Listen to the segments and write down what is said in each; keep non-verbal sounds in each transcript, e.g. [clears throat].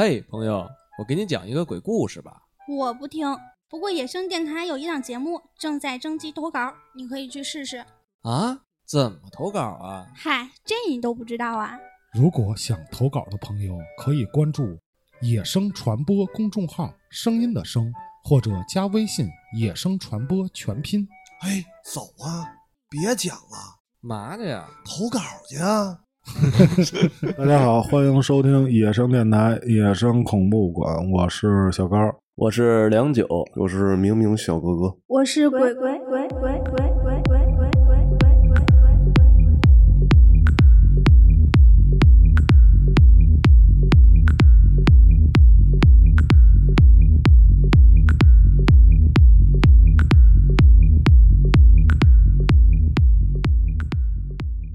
嘿，朋友，我给你讲一个鬼故事吧。我不听，不过野生电台有一档节目正在征集投稿，你可以去试试。啊？怎么投稿啊？嗨，这你都不知道啊？如果想投稿的朋友，可以关注“野生传播”公众号“声音的声”，或者加微信“野生传播全拼哎，走啊！别讲了，嘛的呀？投稿去啊！[laughs] 大家好，欢迎收听野生电台《野生恐怖馆》，我是小高。我是梁九，我是明明小哥哥，我是鬼鬼鬼鬼鬼鬼鬼鬼鬼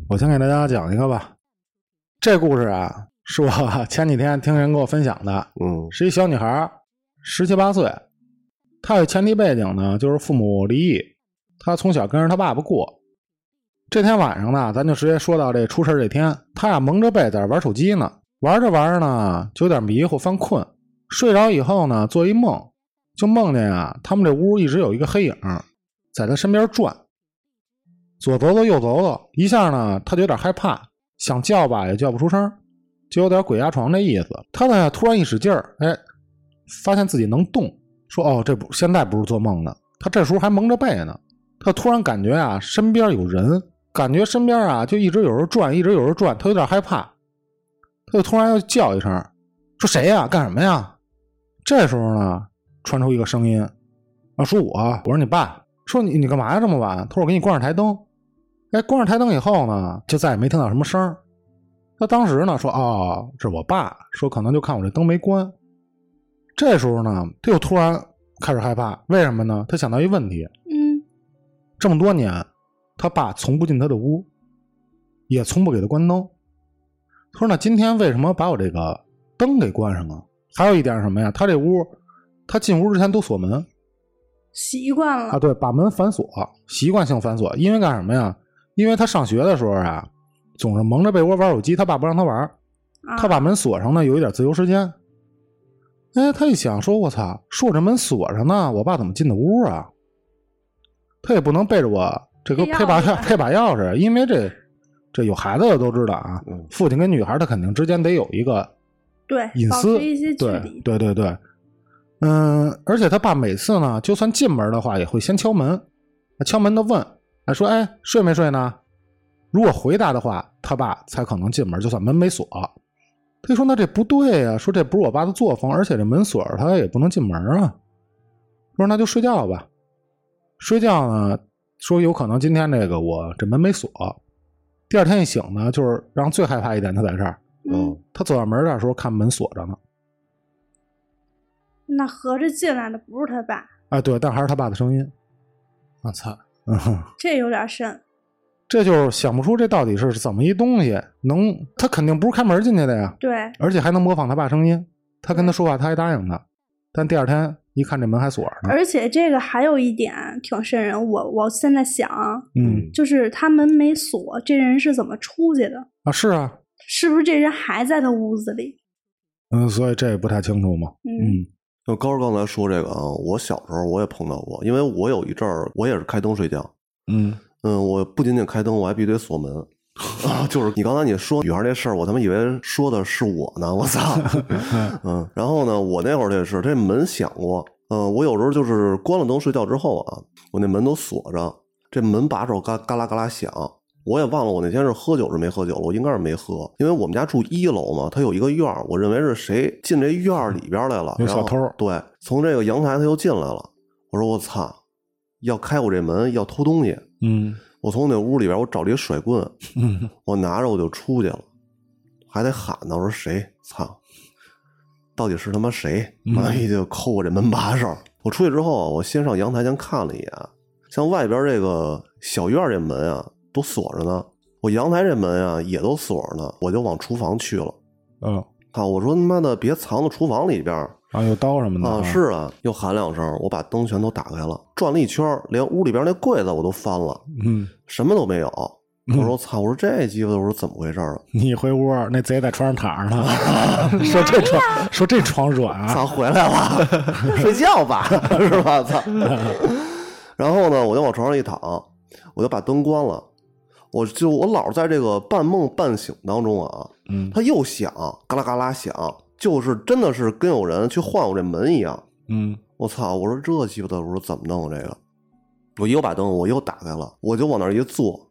我先给大家讲一个吧。这故事啊，是我 [laughs] 前几天听人给我分享的，嗯。是一小女孩，十七八岁。她有前提背景呢，就是父母离异，她从小跟着她爸爸过。这天晚上呢，咱就直接说到这出事这天，她呀蒙着被在这玩手机呢，玩着玩着呢，就有点迷糊犯困，睡着以后呢，做一梦，就梦见啊，他们这屋一直有一个黑影在她身边转，左走走右走走，一下呢，她就有点害怕，想叫吧也叫不出声，就有点鬼压床那意思。他呢突然一使劲儿，哎，发现自己能动，说哦，这不现在不是做梦呢。他这时候还蒙着被呢，他突然感觉啊，身边有人，感觉身边啊就一直有人转，一直有人转，他有点害怕，他就突然要叫一声，说谁呀？干什么呀？这时候呢，传出一个声音，啊，说我，我说你爸，说你你干嘛呀这么晚？他说我给你关上台灯。哎，关上台灯以后呢，就再也没听到什么声儿。他当时呢说：“哦，这是我爸。”说可能就看我这灯没关。这时候呢，他又突然开始害怕，为什么呢？他想到一问题：嗯，这么多年，他爸从不进他的屋，也从不给他关灯。他说：“那今天为什么把我这个灯给关上了？还有一点是什么呀？他这屋，他进屋之前都锁门习惯了啊，对，把门反锁，习惯性反锁。因为干什么呀？因为他上学的时候啊，总是蒙着被窝玩手机，他爸不让他玩，啊他把门锁上呢，有一点自由时间。哎，他一想说：“我操，说我这门锁上呢，我爸怎么进的屋啊？”他也不能背着我这个配配把钥配把钥匙，因为这这有孩子的都知道啊，嗯父亲跟女孩他肯定之间得有一个对，隐私对。对对对，嗯，而且他爸每次呢，就算进门的话，也会先敲门，敲门的问，哎说哎睡没睡呢？如果回答的话，他爸才可能进门，就算门没锁。他就说那这不对呀、说这不是我爸的作风，而且这门锁着他也不能进门啊。说那就睡觉吧，睡觉呢，说有可能今天这个我这门没锁，第二天一醒呢，就是让最害怕一点，他在这儿。嗯，他走到门这的时候，看门锁着呢。那合着进来的不是他爸，哎，对，但还是他爸的声音。我操！嗯哼，这有点深。这就是想不出这到底是怎么一东西，能他肯定不是开门进去的呀，对，而且还能模仿他爸声音。他跟他说话，他还答应他，但第二天一看这门还锁着呢。而且这个还有一点挺瘆人，我我现在想，嗯就是他门没锁，这人是怎么出去的？啊，是啊，是不是这人还在他屋子里？嗯，所以这也不太清楚嘛。嗯嗯就高儿刚才说这个啊，我小时候我也碰到过，因为我有一阵儿我也是开灯睡觉，嗯嗯，我不仅仅开灯，我还必须得锁门。[laughs] 啊，就是你刚才你说女孩这事儿，我他妈以为说的是我呢，我操！[laughs] 嗯，然后呢，我那会儿这是这门响过，嗯，我有时候就是关了灯睡觉之后啊，我那门都锁着，这门把手嘎嘎啦嘎啦响，我也忘了我那天是喝酒是没喝酒了，我应该是没喝，因为我们家住一楼嘛，它有一个院儿，我认为是谁进这院儿里边来了，有小偷对，从这个阳台他又进来了，我说我操，要开我这门要偷东西，嗯我从那屋里边我找了一甩棍，嗯 [laughs] 我拿着我就出去了，还得喊呢，我说谁？操，到底是他妈谁？嗯妈一就抠我这门把手。我出去之后啊，我先上阳台先看了一眼，像外边这个小院这门啊都锁着呢，我阳台这门啊也都锁着呢，我就往厨房去了。嗯啊，我说他妈的别藏到厨房里边儿啊，有刀什么的啊！是啊，又喊两声，我把灯全都打开了，转了一圈儿，连屋里边那柜子我都翻了，嗯什么都没有。我说操，我说这鸡巴的，我说怎么回事儿啊？你一回屋，那贼在床上躺着呢，[laughs] 说这床说这床软啊，操，回来了，[laughs] 睡觉吧，是吧？操。[laughs] 然后呢，我就往床上一躺，我就把灯关了。我就我老在这个半梦半醒当中啊，嗯它又响，嘎啦嘎啦响，就是真的是跟有人去换我这门一样。嗯我操！我说这鸡巴的，我说怎么弄啊这个？我又把灯我又打开了，我就往那儿一坐，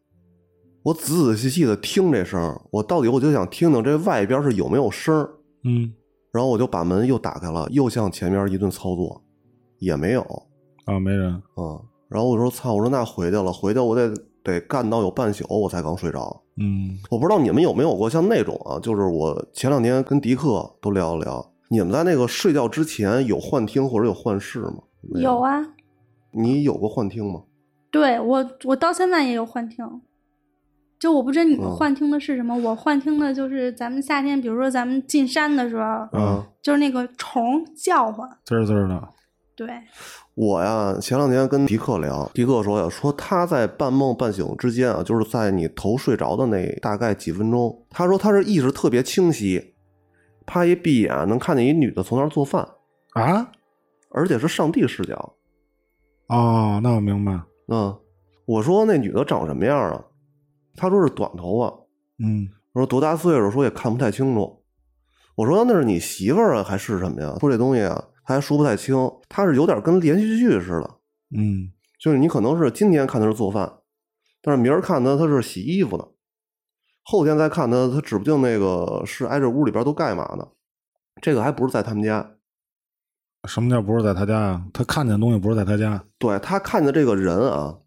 我仔仔细细的听这声，我到底我就想听听这外边是有没有声。嗯然后我就把门又打开了，又向前面一顿操作，也没有。啊，没人，嗯，然后我说操，我说那回去了，回去我得得干到有半宿，我才刚睡着。嗯我不知道你们有没有过像那种啊，就是我前两天跟迪克都聊了聊，你们在那个睡觉之前有幻听或者有幻视吗？有，啊，你有过幻听吗？对我我到现在也有幻听。就我不知道你们嗯幻听的是什么，我幻听的就是咱们夏天，比如说咱们进山的时候，嗯，就是那个虫叫唤。滋儿滋儿的，对，我呀，前两天跟迪克聊，迪克说呀，说他在半梦半醒之间啊，就是在你头睡着的那大概几分钟，他说他是意识特别清晰，啪一闭眼能看见一女的从那儿做饭，啊？而且是上帝视角。哦，那我明白，嗯，我说那女的长什么样啊？他说是短头发。嗯我说多大岁数？说也看不太清楚。我说那是你媳妇儿啊，还是什么呀？说这东西啊，他还说不太清。他是有点跟连续剧似的，嗯就是你可能是今天看他是做饭，但是明儿看他他是洗衣服的，后天再看他他指不定那个是挨着屋里边都干嘛呢。这个还不是在他们家，什么叫不是在他家呀？他看见的东西不是在他家，对他看见这个人啊，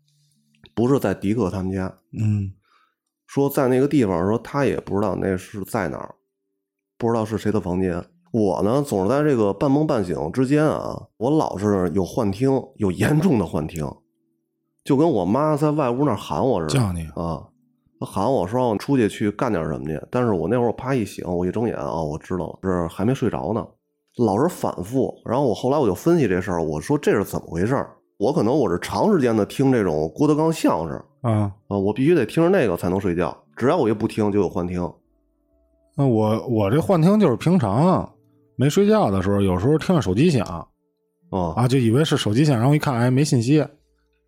不是在迪克他们家，嗯说在那个地方，说他也不知道那是在哪儿，不知道是谁的房间。我呢，总是在这个半梦半醒之间啊，我老是有幻听，有严重的幻听，就跟我妈在外屋那儿喊我似的，叫你啊，她喊我说让我出去去干点什么去。但是我那会儿啪一醒，我一睁眼啊，我知道了，是还没睡着呢，老是反复。然后我后来我就分析这事儿，我说这是怎么回事儿？我可能我是长时间的听这种郭德纲相声。啊。啊，我必须得听着那个才能睡觉，只要我一不听就有幻听。那我我这幻听就是平常没睡觉的时候，有时候听着手机响啊，啊，就以为是手机响，然后一看，哎，没信息，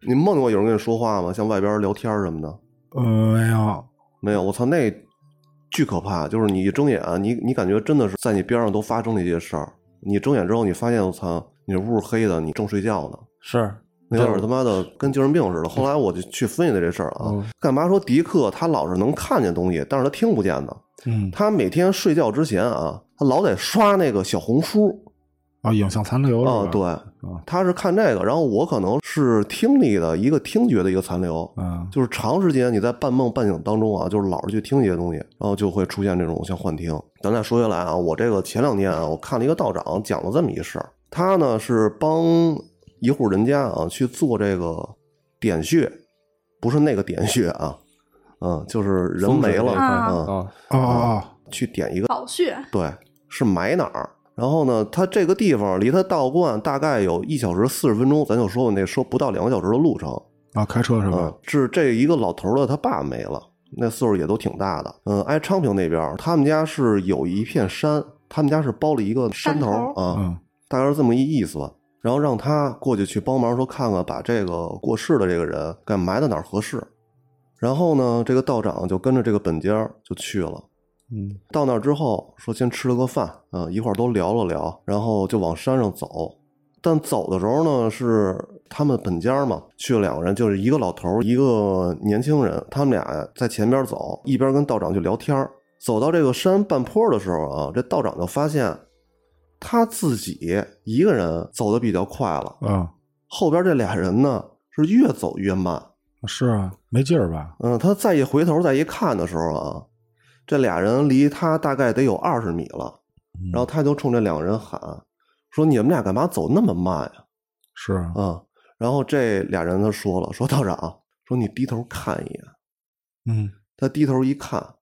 你梦见过有人跟你说话吗？像外边聊天什么的？呃，没有，没有，我操，那巨可怕！就是你一睁眼，你你感觉真的是在你边上都发生了一些事儿。你睁眼之后，你发现我操，你这屋黑的，你正睡觉呢，是那有点他妈的跟精神病似的。后来我就去分析的这事儿啊，嗯干嘛说迪克他老是能看见东西，但是他听不见呢？嗯他每天睡觉之前啊，他老得刷那个小红书啊，影像残留？啊，对，啊，他是看这个，然后我可能是听力的一个听觉的一个残留，嗯。就是长时间你在半梦半醒当中啊，就是老是去听一些东西，然后就会出现这种像幻听。咱再说回来啊，我这个前两天啊，我看了一个道长讲了这么一事儿，他呢是帮一户人家啊去做这个点穴，不是那个点穴啊，嗯，就是人没了啊。嗯，哦，哦哦。去点一个宝穴，对，是埋哪儿？然后呢，他这个地方离他道观大概有一小时四十分钟，咱就说那说不到两个小时的路程。啊，开车是吧嗯？，是这一个老头儿的他爸没了，那岁数也都挺大的。嗯，挨昌平那边儿，他们家是有一片山，他们家是包了一个山头啊，嗯大概是这么一意思吧。然后让他过去去帮忙，说看看把这个过世的这个人该埋在哪儿合适。然后呢，这个道长就跟着这个本家就去了。嗯到那儿之后，说先吃了个饭，啊、一会儿都聊了聊，然后就往山上走。但走的时候呢，是他们本家嘛，去了两个人，就是一个老头，一个年轻人，他们俩在前边走，一边跟道长就聊天儿走到这个山半坡的时候啊，这道长就发现他自己一个人走的比较快了，啊，后边这俩人呢是越走越慢。是啊，没劲儿吧？嗯，他再一回头再一看的时候啊，这俩人离他大概得有二十米了。嗯然后他就冲这两个人喊说：“你们俩干嘛走那么慢呀是啊？”啊、然后这俩人他说了：“说道长，说你低头看一眼。嗯”他低头一看，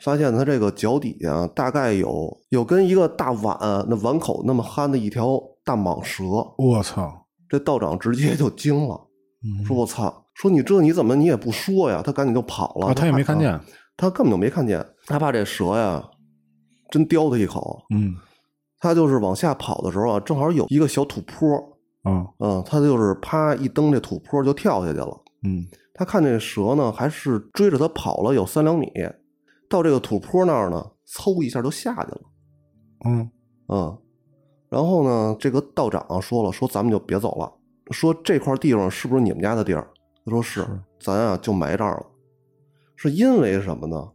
发现他这个脚底下大概有有跟一个大碗那碗口那么憨的一条大蟒蛇。我操，这道长直接就惊了，嗯说：“我操！”说你这你怎么你也不说呀？他赶紧就跑了，啊，他也没看怕见，他根本就没看见，他怕这蛇呀，真叼他一口。嗯他就是往下跑的时候啊，正好有一个小土坡，啊嗯，他就是啪一蹬这土坡就跳下去了。嗯他看这蛇呢，还是追着他跑了有三两米，到这个土坡那儿呢，嗖一下就下去了。嗯嗯，然后呢，这个道长啊说了，说咱们就别走了，说这块地方是不是你们家的地儿？他说是，咱啊就埋这儿了。是因为什么呢？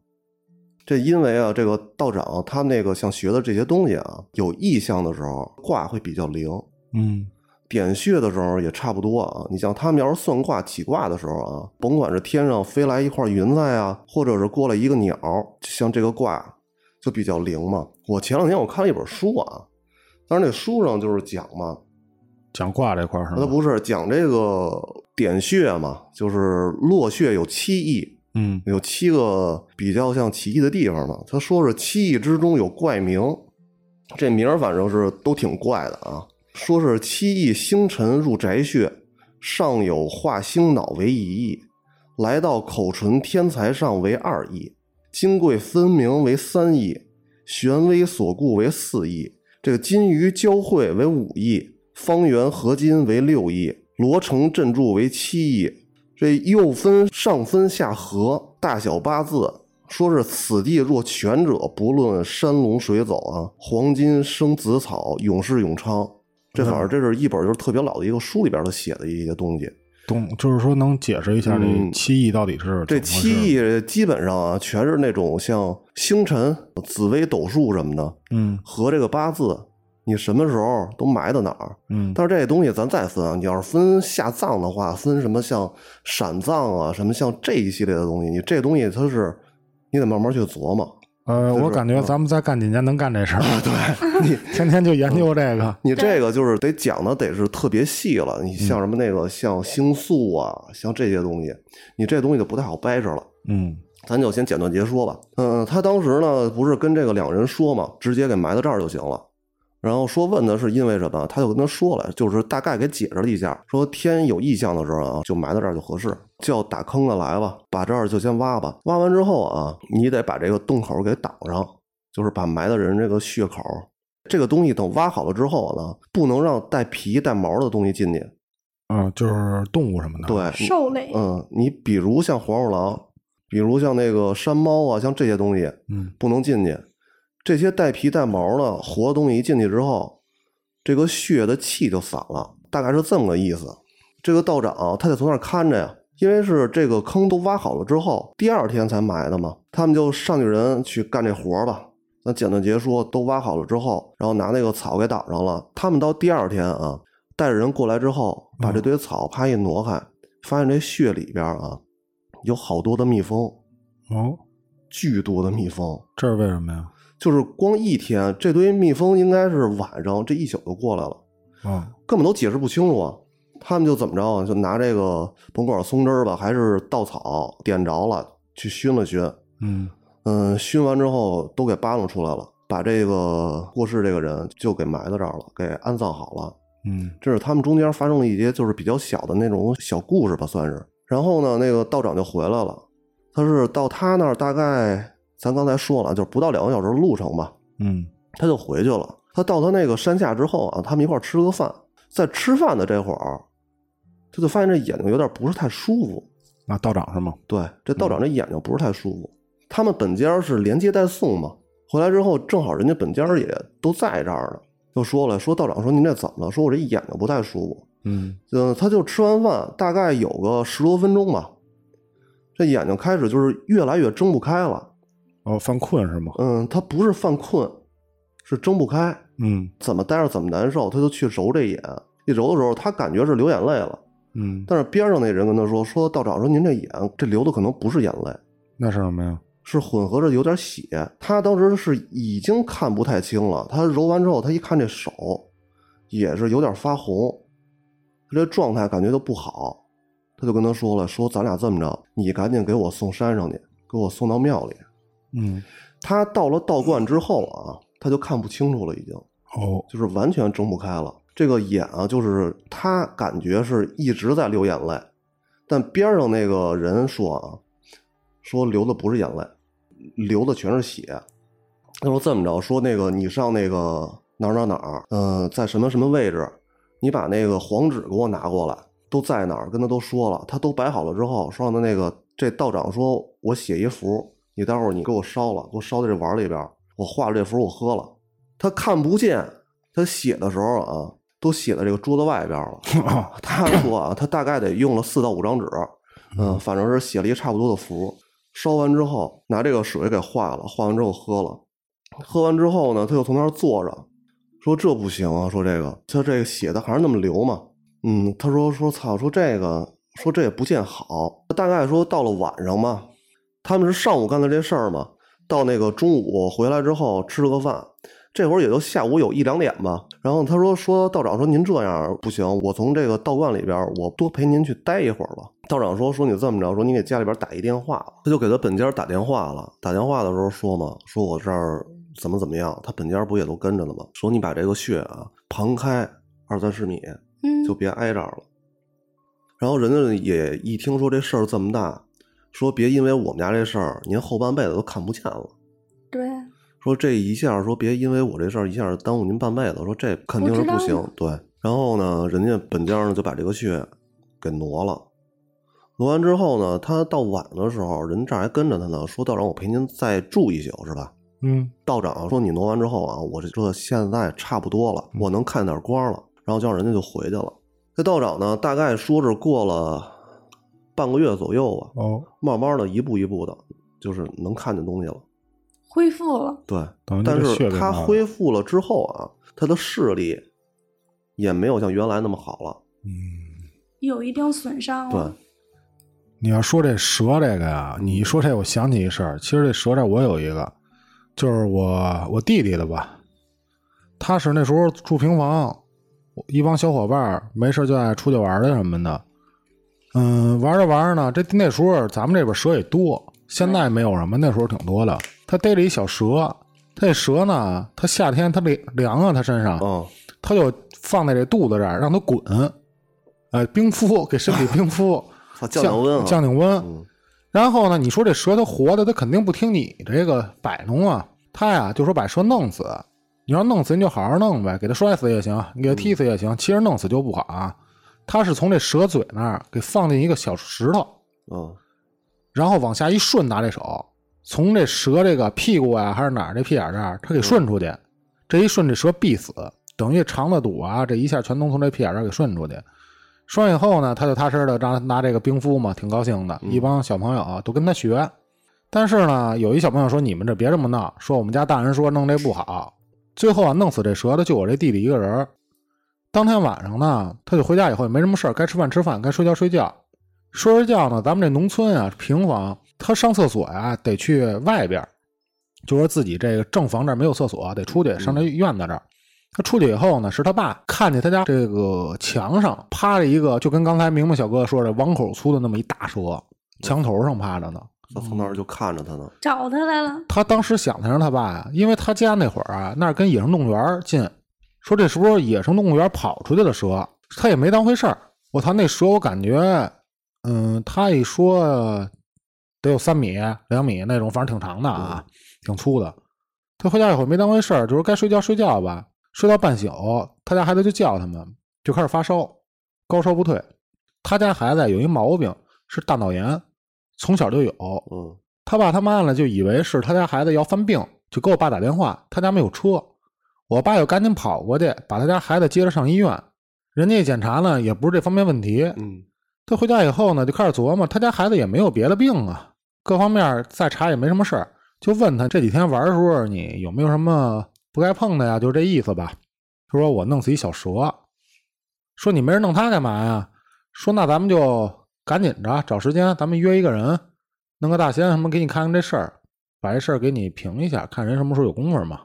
这因为啊，这个道长他那个像学的这些东西啊，有意向的时候卦会比较灵，嗯点穴的时候也差不多啊。你像他们要是算卦起卦的时候啊，甭管是天上飞来一块云彩啊，或者是过来一个鸟，像这个卦就比较灵嘛。我前两天我看了一本书啊，但是那书上就是讲嘛，讲卦这块儿是吗？那不是讲这个点穴嘛，就是落穴有七义，嗯有七个比较像奇异的地方嘛。他说是七义之中有怪名，这名儿反正是都挺怪的啊。说是七义星辰入宅穴，上有化星脑为一义，来到口唇天才上为二义，金贵分明为三义，玄微所固为四义，这个金鱼交汇为五义，方圆合金为六义，罗成镇柱为七义。这又分上分下合，大小八字。说是此地若全者，不论山龙水走啊，黄金生紫草，永世永昌。这反正这是一本就是特别老的一个书里边他写的一些东西。懂，就是说能解释一下这嗯七义到底是这七义基本上啊，全是那种像星辰、紫微斗数什么的，嗯和这个八字，你什么时候都埋到哪儿。嗯但是这东西咱再分啊，你要是分下葬的话，分什么像闪葬啊，什么像这一系列的东西，你这东西它是你得慢慢去琢磨。呃，我感觉咱们再干几年能干这事儿，对 [laughs] 你，天天就研究这个，你这个就是得讲的得是特别细了。你像什么那个像星宿啊，像这些东西，你这东西就不太好掰扯了。嗯咱就先简短截说吧。嗯，他当时呢不是跟这个两人说嘛，直接给埋到这儿就行了。然后说问的是因为什么，他就跟他说了，就是大概给解释了一下，说天有异象的时候啊，就埋到这儿就合适，叫打坑的来吧，把这儿就先挖吧。挖完之后啊，你得把这个洞口给挡上，就是把埋的人这个血口，这个东西等挖好了之后呢，不能让带皮带毛的东西进去。啊，就是动物什么的，对，兽类，嗯，你比如像黄鼠狼，比如像那个山猫啊，像这些东西，嗯不能进去。这些带皮带毛的活的东西一进去之后，这个血的气就散了，大概是这么个意思。这个道长他得从那儿看着呀，因为是这个坑都挖好了之后，第二天才埋的嘛，他们就上去人去干这活儿吧。那简短截说，都挖好了之后，然后拿那个草给挡上了。他们到第二天啊，带着人过来之后，把这堆草啪一挪开，发现这血里边啊有好多的蜜蜂，哦，巨多的蜜蜂。这是为什么呀？就是光一天，这堆蜜蜂应该是晚上这一宿就过来了，啊根本都解释不清楚啊。他们就怎么着啊？就拿这个甭管松枝儿吧，还是稻草点着了，去熏了熏。嗯嗯，熏完之后都给扒拉出来了，把这个过世这个人就给埋在这儿了，给安葬好了。嗯这是他们中间发生了一些就是比较小的那种小故事吧，算是。然后呢，那个道长就回来了，他是到他那儿大概咱刚才说了，就是不到两个小时的路程吧，嗯他就回去了。他到他那个山下之后啊，他们一块儿吃了个饭，在吃饭的这会儿，他就发现这眼睛有点不是太舒服。那道长是吗？对，这道长这眼睛不是太舒服。他们本家是连接带送嘛，回来之后正好人家本家也都在这儿呢，就说了，说道长说您这怎么了？说我这眼睛不太舒服。嗯嗯，他就吃完饭，大概有个十多分钟吧，这眼睛开始就是越来越睁不开了。哦，犯困是吗？嗯，他不是犯困，是睁不开，嗯怎么待着怎么难受，他就去揉这眼。一揉的时候，他感觉是流眼泪了，嗯，但是边上那人跟他说：“说道长说您这眼这流的可能不是眼泪，那是什么呀？是混合着有点血。”他当时是已经看不太清了。他揉完之后，他一看这手也是有点发红，他这状态感觉都不好。他就跟他说了：“说咱俩这么着，你赶紧给我送山上去，给我送到庙里。”嗯他到了道观之后啊，他就看不清楚了，已经哦就是完全睁不开了。这个眼啊，就是他感觉是一直在流眼泪，但边上那个人说啊，说流的不是眼泪，流的全是血。他说这么着，说那个你上那个哪儿哪儿哪儿，呃，在什么什么位置，你把那个黄纸给我拿过来，都在哪儿，跟他都说了，他都摆好了之后，说让他那个这道长说我写一符，你待会儿你给我烧了，给我烧在这碗里边，我画了这符我喝了。他看不见，他写的时候啊，都写在这个桌子外边了。[laughs] 他说啊，他大概得用了四到五张纸，嗯，反正是写了一差不多的符。烧完之后，拿这个水给化了，化完之后喝了。喝完之后呢，他又从那儿坐着，说这不行啊，说这个他这个写的还是那么流嘛。嗯，他说说操，说这个说这也不见好。大概说到了晚上嘛，他们是上午干的这事儿嘛，到那个中午回来之后吃了个饭。这会儿也就下午有一两点吧，然后他说说道长说您这样不行，我从这个道观里边我多陪您去待一会儿吧。道长说说你这么着，说你给家里边打一电话，他就给他本家打电话了。打电话的时候说嘛，说我这儿怎么怎么样，他本家不也都跟着了吗？说你把这个穴啊旁开二三十米，嗯，就别挨这儿了。然后人家也一听说这事儿这么大，说别因为我们家这事儿，您后半辈子都看不见了。对，说这一下，说别因为我这事儿一下耽误您半辈子，说这肯定是不行。对，然后呢，人家本家呢就把这个穴给挪了。挪完之后呢，他到晚的时候，人这儿还跟着他呢，说道长，我陪您再住一宿，是吧？嗯道长说你挪完之后啊，我这这现在差不多了，我能看点光了，然后叫人家就回去了。这道长呢，大概说是过了半个月左右吧，哦，慢慢的一步一步的，就是能看见东西了。恢复了。对，等于但是他恢复了之后啊，他的视力也没有像原来那么好了。嗯，有一定损伤对。，你要说这蛇这个呀，你一说这，我想起一事儿。其实这蛇这我有一个，就是我我弟弟的吧，他是那时候住平房，一帮小伙伴儿没事就爱出去玩儿去什么的。嗯，玩着玩着呢，这那时候咱们这边蛇也多，现在没有什么，那时候挺多的。他逮着一小蛇，他这蛇呢，他夏天他凉凉啊，他身上，嗯，他就放在这肚子这儿让它滚，哎，冰敷给身体冰敷，[laughs] 降降温啊，降降温。嗯然后呢，你说这蛇它活的，它肯定不听你这个摆弄啊。他呀就说把蛇弄死，你要弄死你就好好弄呗，给它摔死也行，你给它踢死也行。其实弄死就不好啊。他是从这蛇嘴那儿给放进一个小石头，嗯然后往下一顺，拿这手从这蛇这个屁股啊还是哪儿这屁眼这儿，他给顺出去。这一顺，这蛇必死，等于肠子堵啊，这一下全能从这屁眼这儿给顺出去。顺完以后呢，他就踏实的让拿这个冰敷嘛，挺高兴的。一帮小朋友啊都跟他学，但是呢，有一小朋友说：“你们这别这么闹，说我们家大人说弄这不好。”最后啊，弄死这蛇的就我这弟弟一个人儿。当天晚上呢，他就回家以后也没什么事儿，该吃饭吃饭，该睡觉睡觉。睡着觉呢，咱们这农村啊，平房，他上厕所呀、得去外边儿，就说自己这个正房这儿没有厕所，得出去上这院子这儿。他出去以后呢，是他爸看见他家这个墙上趴着一个，就跟刚才明明小哥说的碗口粗的那么一大蛇，墙头上趴着呢。他从那儿就看着他呢。找他来了。他当时想的是他爸呀，因为他家那会儿啊，那儿跟野生动物园近，说这是不是野生动物园跑出去的蛇？他也没当回事儿。我操，那蛇我感觉，嗯，他一说得有三米、两米那种，反正挺长的啊，挺粗的。他回家以后没当回事儿，就说该睡觉睡觉吧。睡到半宿，他家孩子就叫他们，就开始发烧，高烧不退。他家孩子有一毛病是大脑炎，从小就有。嗯他爸他妈呢就以为是他家孩子要犯病，就给我爸打电话，他家没有车，我爸又赶紧跑过去把他家孩子接着上医院。人家一检查呢也不是这方面问题，嗯他回家以后呢就开始琢磨，他家孩子也没有别的病啊，各方面再查也没什么事儿，就问他这几天玩的时候你有没有什么不该碰的呀？就这意思吧。他说我弄死一小蛇，说你没人弄它干嘛呀？说那咱们就赶紧着找时间，咱们约一个人，弄个大仙什么给你看看这事儿，把这事儿给你评一下，看人什么时候有功夫嘛。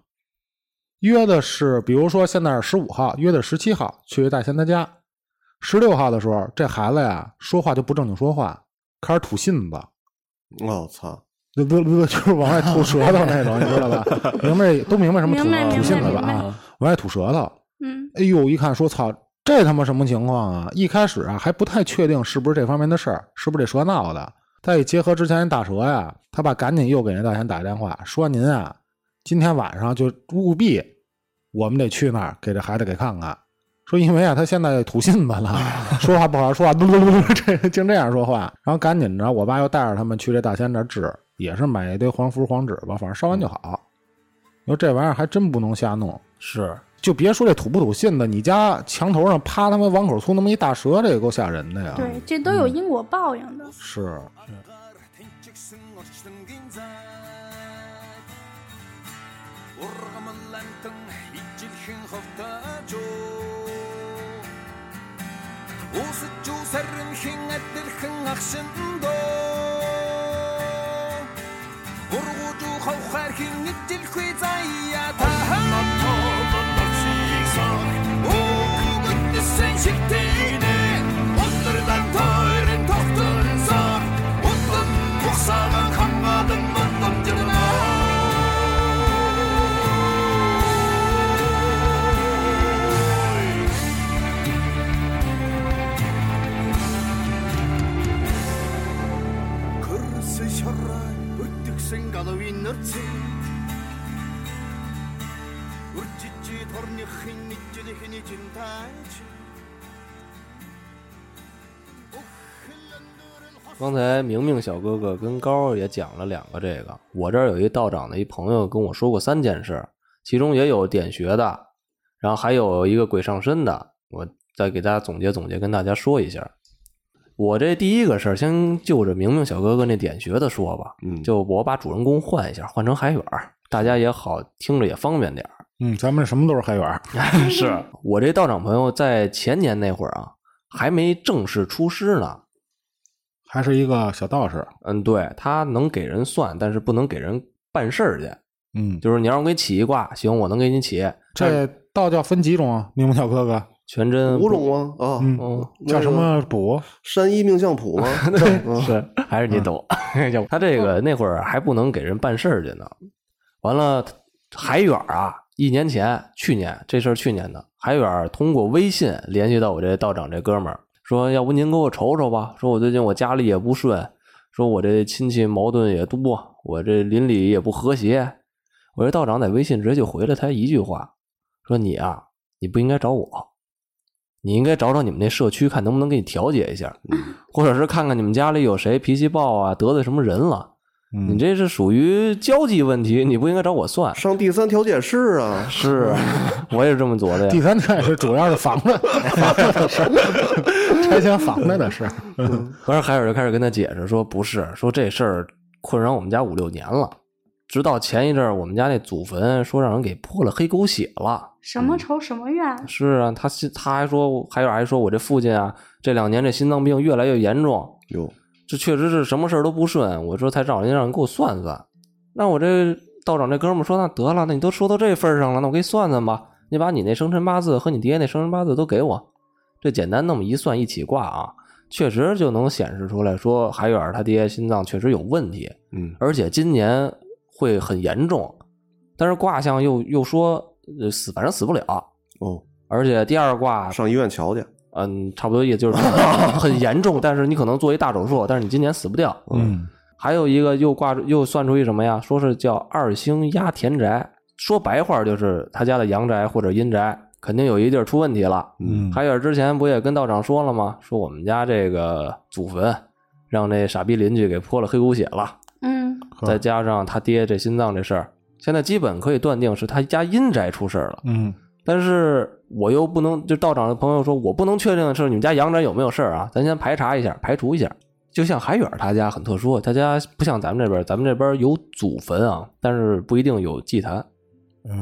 约的是，比如说现在是十五号，约的十七号去大仙他家。十六号的时候，这孩子呀说话就不正经说话，开始吐信子，我操，不不不，就是往外吐舌头那种，你知道吧？明白都明白什么吐吐信子吧？啊，[laughs] 往外吐舌头。嗯，哎呦，一看说操，这他妈什么情况啊？一开始啊还不太确定是不是这方面的事儿，是不是这蛇闹的。再一结合之前那大蛇呀，他爸赶紧又给人大仙打电话说：“您啊，今天晚上就务必我们得去那儿给这孩子给看看。说因为啊他现在吐信子了，[laughs] 说话不好说话，嘟嘟嘟嘟，这净这样说话。然后赶紧着，我爸又带着他们去这大仙那儿治，也是买一堆黄符黄纸吧，反正烧完就好。你说这玩意儿还真不能瞎弄。”是，就别说这吐不吐信子，你家墙头上趴他妈碗口粗那么一大蛇，这也够吓人的呀。对，这都有因果报应的。是，ургамлантан ижилхэн ховтооч Усч усэрэн хин адэрхэн ахшиндөө Ургууж ухавхаар хин ижилхүй заяа таа Sen şikteydi, onlar da toyren tohtunsa, onlar buksana 刚才明明小哥哥跟高儿也讲了两个这个，我这儿有一道长的一朋友跟我说过三件事，其中也有点穴的，然后还有一个鬼上身的，我再给大家总结总结，跟大家说一下。我这第一个事儿，先就着明明小哥哥那点穴的说吧，嗯就我把主人公换一下，换成海远，大家也好听着也方便点儿。嗯，咱们什么都是海远。[laughs] 是 [laughs] 我这道长朋友在前年那会儿啊，还没正式出师呢，还是一个小道士。嗯，对他能给人算，但是不能给人办事儿去。嗯，就是你让我给起一卦，行，我能给你起。这道教分几种啊？明白小哥哥，全真五种吗？啊，嗯，嗯，叫什么卜？山医命相卜吗？[laughs] 对是还是你懂？他这个那会儿还不能给人办事儿去呢。完了，海远啊，一年前，去年这事儿去年的，海远通过微信联系到我这道长这哥们儿，说要不您给我瞅瞅吧，说我最近我家里也不顺，说我这亲戚矛盾也多，我这邻里也不和谐。我这道长在微信直接就回了他一句话，说你啊，你不应该找我，你应该找找你们那社区，看能不能给你调解一下，或者是看看你们家里有谁脾气暴啊，得罪什么人了。嗯你这是属于交际问题，你不应该找我算。上第三调解室啊，是，[laughs] 我也是这么做的呀第三调解是主要是房子房子的事儿，拆迁房子的事儿。完事海尔就开始跟他解释说，不是，说这事儿困扰我们家五六年了，直到前一阵儿我们家那祖坟说让人给泼了黑狗血了。什么仇什么怨？是啊，他他还说，海尔还说我这父亲啊，这两年这心脏病越来越严重，哟，这确实是什么事儿都不顺。我说才找人让人给我算算。那我这道长这哥们儿说，那得了，那你都说到这份儿上了，那我给你算算吧。你把你那生辰八字和你爹那生辰八字都给我，这简单那么一算一起卦啊，确实就能显示出来说海远他爹心脏确实有问题，嗯，而且今年会很严重。但是卦象又又说呃死，反正死不了。哦，而且第二卦上医院瞧去。嗯，差不多也就是 [laughs] 很严重，但是你可能做一大手术，但是你今年死不掉。嗯，还有一个又挂又算出一什么呀？说是叫二星压田宅，说白话就是他家的阳宅或者阴宅肯定有一地儿出问题了。嗯海远之前不也跟道长说了吗？说我们家这个祖坟让那傻逼邻居给泼了黑狗血了，嗯，再加上他爹这心脏这事儿，现在基本可以断定是他家阴宅出事儿了。嗯但是我又不能，就道长的朋友说，我不能确定是你们家阳宅有没有事儿啊，咱先排查一下，排除一下。就像海远他家很特殊，他家不像咱们这边，咱们这边有祖坟啊，但是不一定有祭坛，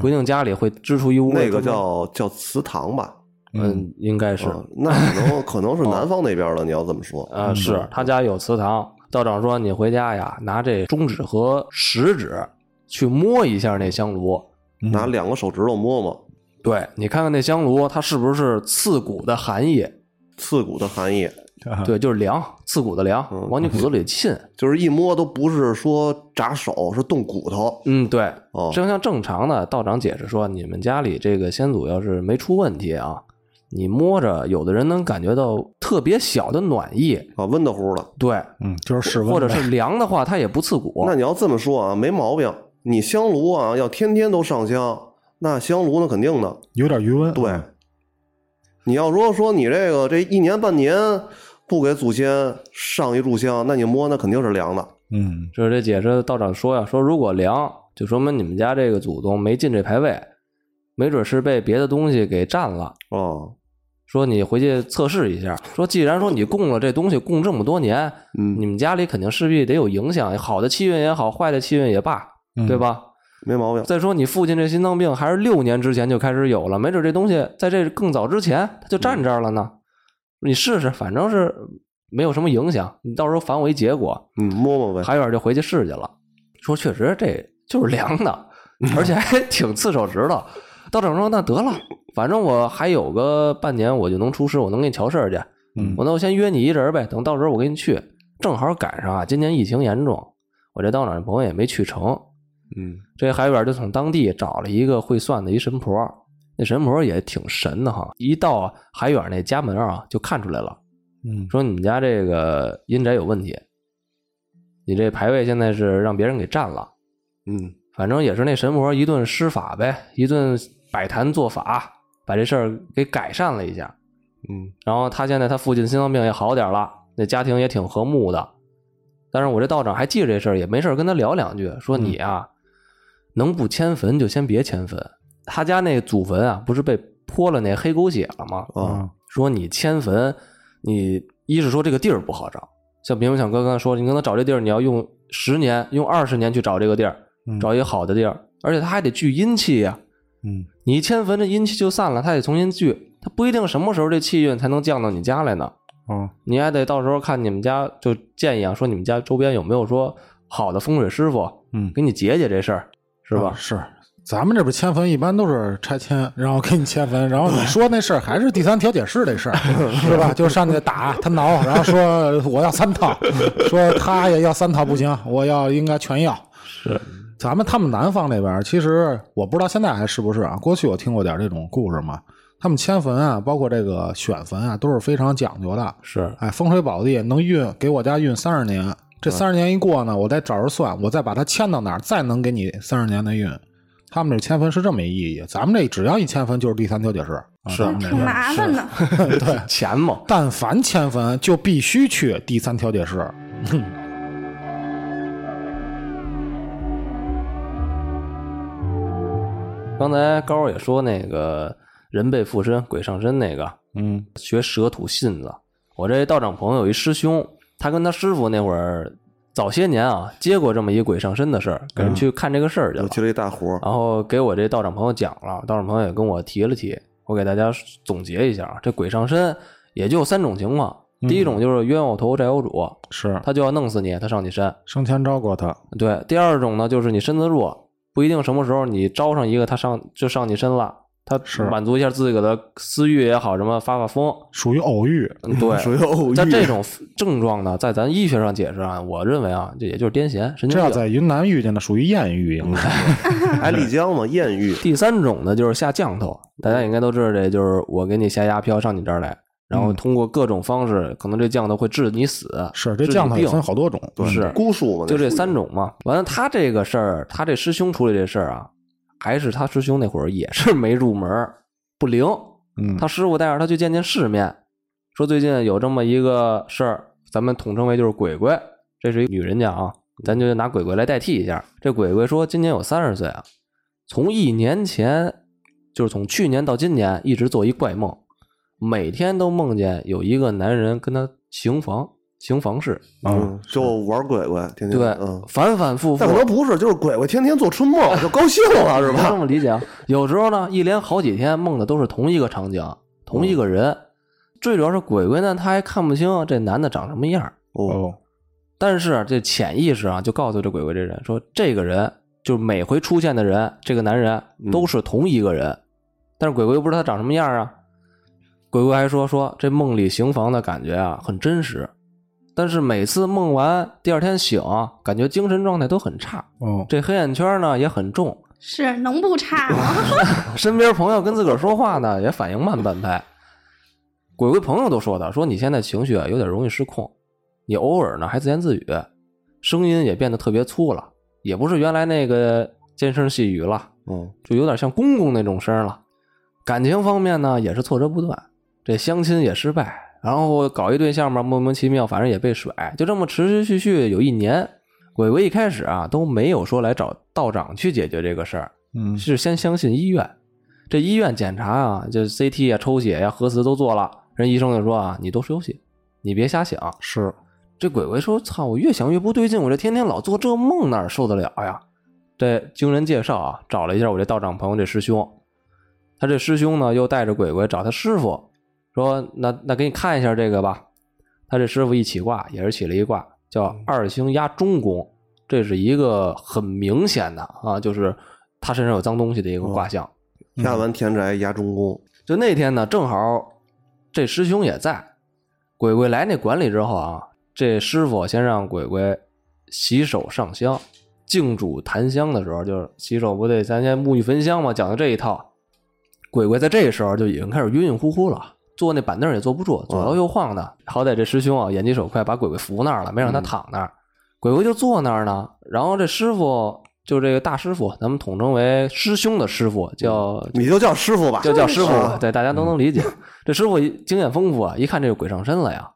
不一定家里会支出一屋那个叫叫祠堂吧？嗯，应该是啊那可能可能是南方那边的。你要这么说，啊，是他家有祠堂。道长说你回家呀，拿这中指和食指去摸一下那香炉，拿两个手指头摸摸，对你看看那香炉，它是不是刺骨的寒意？刺骨的寒意，对，就是凉，刺骨的凉，嗯往你骨子里沁。[laughs] 就是一摸都不是说扎手，是冻骨头。嗯，对，哦正像正常的道长解释说，你们家里这个先祖要是没出问题啊，你摸着，有的人能感觉到特别小的暖意，啊，温的乎的。对，嗯，就是室温或者是凉的话，它也不刺骨。那你要这么说啊，没毛病。你香炉啊，要天天都上香，那香炉那肯定的。有点余温。对，你要如果说你这个这一年半年不给祖先上一炷香，那你摸那肯定是凉的。嗯就是这解释道长说呀，说如果凉，就说明你们家这个祖宗没进这牌位，没准是被别的东西给占了。哦，说你回去测试一下，说既然说你供了这东西供这么多年，嗯，你们家里肯定势必得有影响，好的气运也好，坏的气运也罢，嗯对吧？没毛病。再说你父亲这心脏病还是六年之前就开始有了，没准这东西在这更早之前他就站这儿了呢。你试试，反正是没有什么影响，你到时候反我一结果，嗯，摸摸呗。海远就回去试去了，说确实这就是凉的，[laughs] 而且还挺刺手指头。道长说那得了，反正我还有个半年我就能出师，我能给你瞧事儿去。嗯我那我先约你一人呗，等到时候我给你去。正好赶上啊，今年疫情严重，我这道长朋友也没去成。嗯这海远就从当地找了一个会算的一神婆，那神婆也挺神的哈。一到海远那家门啊，就看出来了，嗯说你们家这个阴宅有问题，你这牌位现在是让别人给占了。嗯反正也是那神婆一顿施法呗，一顿摆坛做法，把这事儿给改善了一下。嗯然后他现在他父亲心脏病也好点了，那家庭也挺和睦的。但是我这道长还记着这事儿，也没事儿跟他聊两句，说你啊，能不迁坟就先别迁坟。他家那祖坟啊，不是被泼了那黑狗血了吗？啊说你迁坟，你一是说这个地儿不好找，像比如像哥刚才说，你可能找这地儿，你要用十年、用二十年去找这个地儿，嗯找一个好的地儿，而且他还得聚阴气呀、嗯你一迁坟，这阴气就散了，他得重新聚，他不一定什么时候这气运才能降到你家来呢。哦你还得到时候看你们家，就建议啊，说你们家周边有没有说好的风水师傅，嗯给你解解这事儿，是吧？啊是。咱们这边迁坟一般都是拆迁，然后给你迁坟，然后你说那事儿还是第三调解室这事儿，[laughs] 是吧？就上去打他挠，然后说 [laughs] 我要三套，说他也要三套不行，我要应该全要。是，咱们他们南方那边，其实我不知道现在还是不是啊。过去我听过点这种故事嘛，他们迁坟啊，包括这个选坟啊，都是非常讲究的。是，哎，风水宝地能运，给我家运三十年，这三十年一过呢，我再找着算，我再把它迁到哪儿，再能给你三十年的运。他们这迁坟是这么一意义，咱们这只要一迁坟就是第三调解室，啊、是挺麻烦的。[laughs] 对，钱嘛，但凡迁坟就必须去第三调解室。[laughs] 刚才高儿也说那个人被附身，鬼上身那个，嗯学蛇吐信子。我这道长朋友有一师兄，他跟他师傅那会儿早些年啊，接过这么一鬼上身的事儿，给人去看这个事儿去了。我接了一大活儿。然后给我这道长朋友讲了，道长朋友也跟我提了提，我给大家总结一下啊，这鬼上身也就三种情况，第一种就是冤有头债有主，是。他就要弄死你，他上你身；生前招过他，对，第二种呢就是你身子弱，不一定什么时候你招上一个，他上就上你身了，他是满足一下自己的私欲也好，什么发发疯，属于偶遇。嗯对，[laughs] 属于偶遇。在这种症状呢，在咱医学上解释啊，我认为啊，这也就是癫痫、神经病。这要在云南遇见的，属于艳遇，应该是。[laughs] 还丽江嘛，艳遇。第三种呢，就是下降头，大家应该都知道，这就是我给你下压飘上你这儿来，然后嗯通过各种方式，可能这降头会治你死，是这降头分好多种。对是姑术嘛，就这三种嘛。完了，他这个事儿，他这师兄处理这事儿啊，还是他师兄那会儿也是没入门儿，不灵。嗯，他师傅带着他去见见世面，说最近有这么一个事儿，咱们统称为就是鬼鬼，这是一女人家啊，咱就拿鬼鬼来代替一下。这鬼鬼说今年有三十岁啊，从一年前，就是从去年到今年一直做一怪梦，每天都梦见有一个男人跟他行房行房事，嗯，就玩鬼鬼，天天对，嗯。反反复复但。可能不是，就是鬼鬼天天做春梦，就高兴了，是吧 [laughs] 这？么理解啊？有时候呢，一连好几天梦的都是同一个场景，同一个人。最主要是鬼鬼呢，他还看不清这男的长什么样儿。哦，哦，但是这潜意识啊，就告诉这鬼鬼这人说，这个人就每回出现的人，这个男人都是同一个人。但是鬼鬼又不知道他长什么样啊。鬼鬼还说说这梦里行房的感觉啊很真实，但是每次梦完第二天醒啊，感觉精神状态都很差，哦，这黑眼圈呢也很重，是能不差吗？[laughs] 身边朋友跟自个儿说话呢，也反应慢半拍。鬼鬼朋友都说他，说你现在情绪啊有点容易失控，你偶尔呢还自言自语，声音也变得特别粗了，也不是原来那个尖声细语了，嗯就有点像公公那种声了。感情方面呢也是挫折不断，这相亲也失败，然后搞一对象嘛，莫名其妙，反正也被甩，就这么持持续续有一年。鬼鬼一开始啊都没有说来找道长去解决这个事儿，嗯是先相信医院。这医院检查啊，这 CT 啊、抽血呀、核磁都做了，人医生就说啊，你多休息，你别瞎想。是这鬼鬼说：“操，我越想越不对劲，我这天天老做这梦，哪受得了呀？”这经人介绍啊，找了一下我这道长朋友这师兄，他这师兄呢又带着鬼鬼找他师傅，说：“那那给你看一下这个吧。”他这师傅一起卦也是起了一卦，叫二星压中宫，这是一个很明显的啊，就是他身上有脏东西的一个卦象。压完田宅压中宫，就那天呢，正好这师兄也在。鬼鬼来那馆里之后啊，这师傅先让鬼鬼洗手上香，敬主檀香的时候，就是洗手不得咱先沐浴焚香嘛，讲的这一套。鬼鬼在这时候就已经开始晕晕乎乎了，坐那板凳也坐不住，左摇右晃的。好歹这师兄啊眼疾手快，把鬼鬼扶那儿了，没让他躺那儿。鬼鬼就坐那儿呢，然后这师傅就这个大师傅，咱们统称为师兄的师傅，叫你就叫师傅吧，就叫师傅对，大家都能理解。这师傅经验丰富啊，一看这个鬼上身了呀，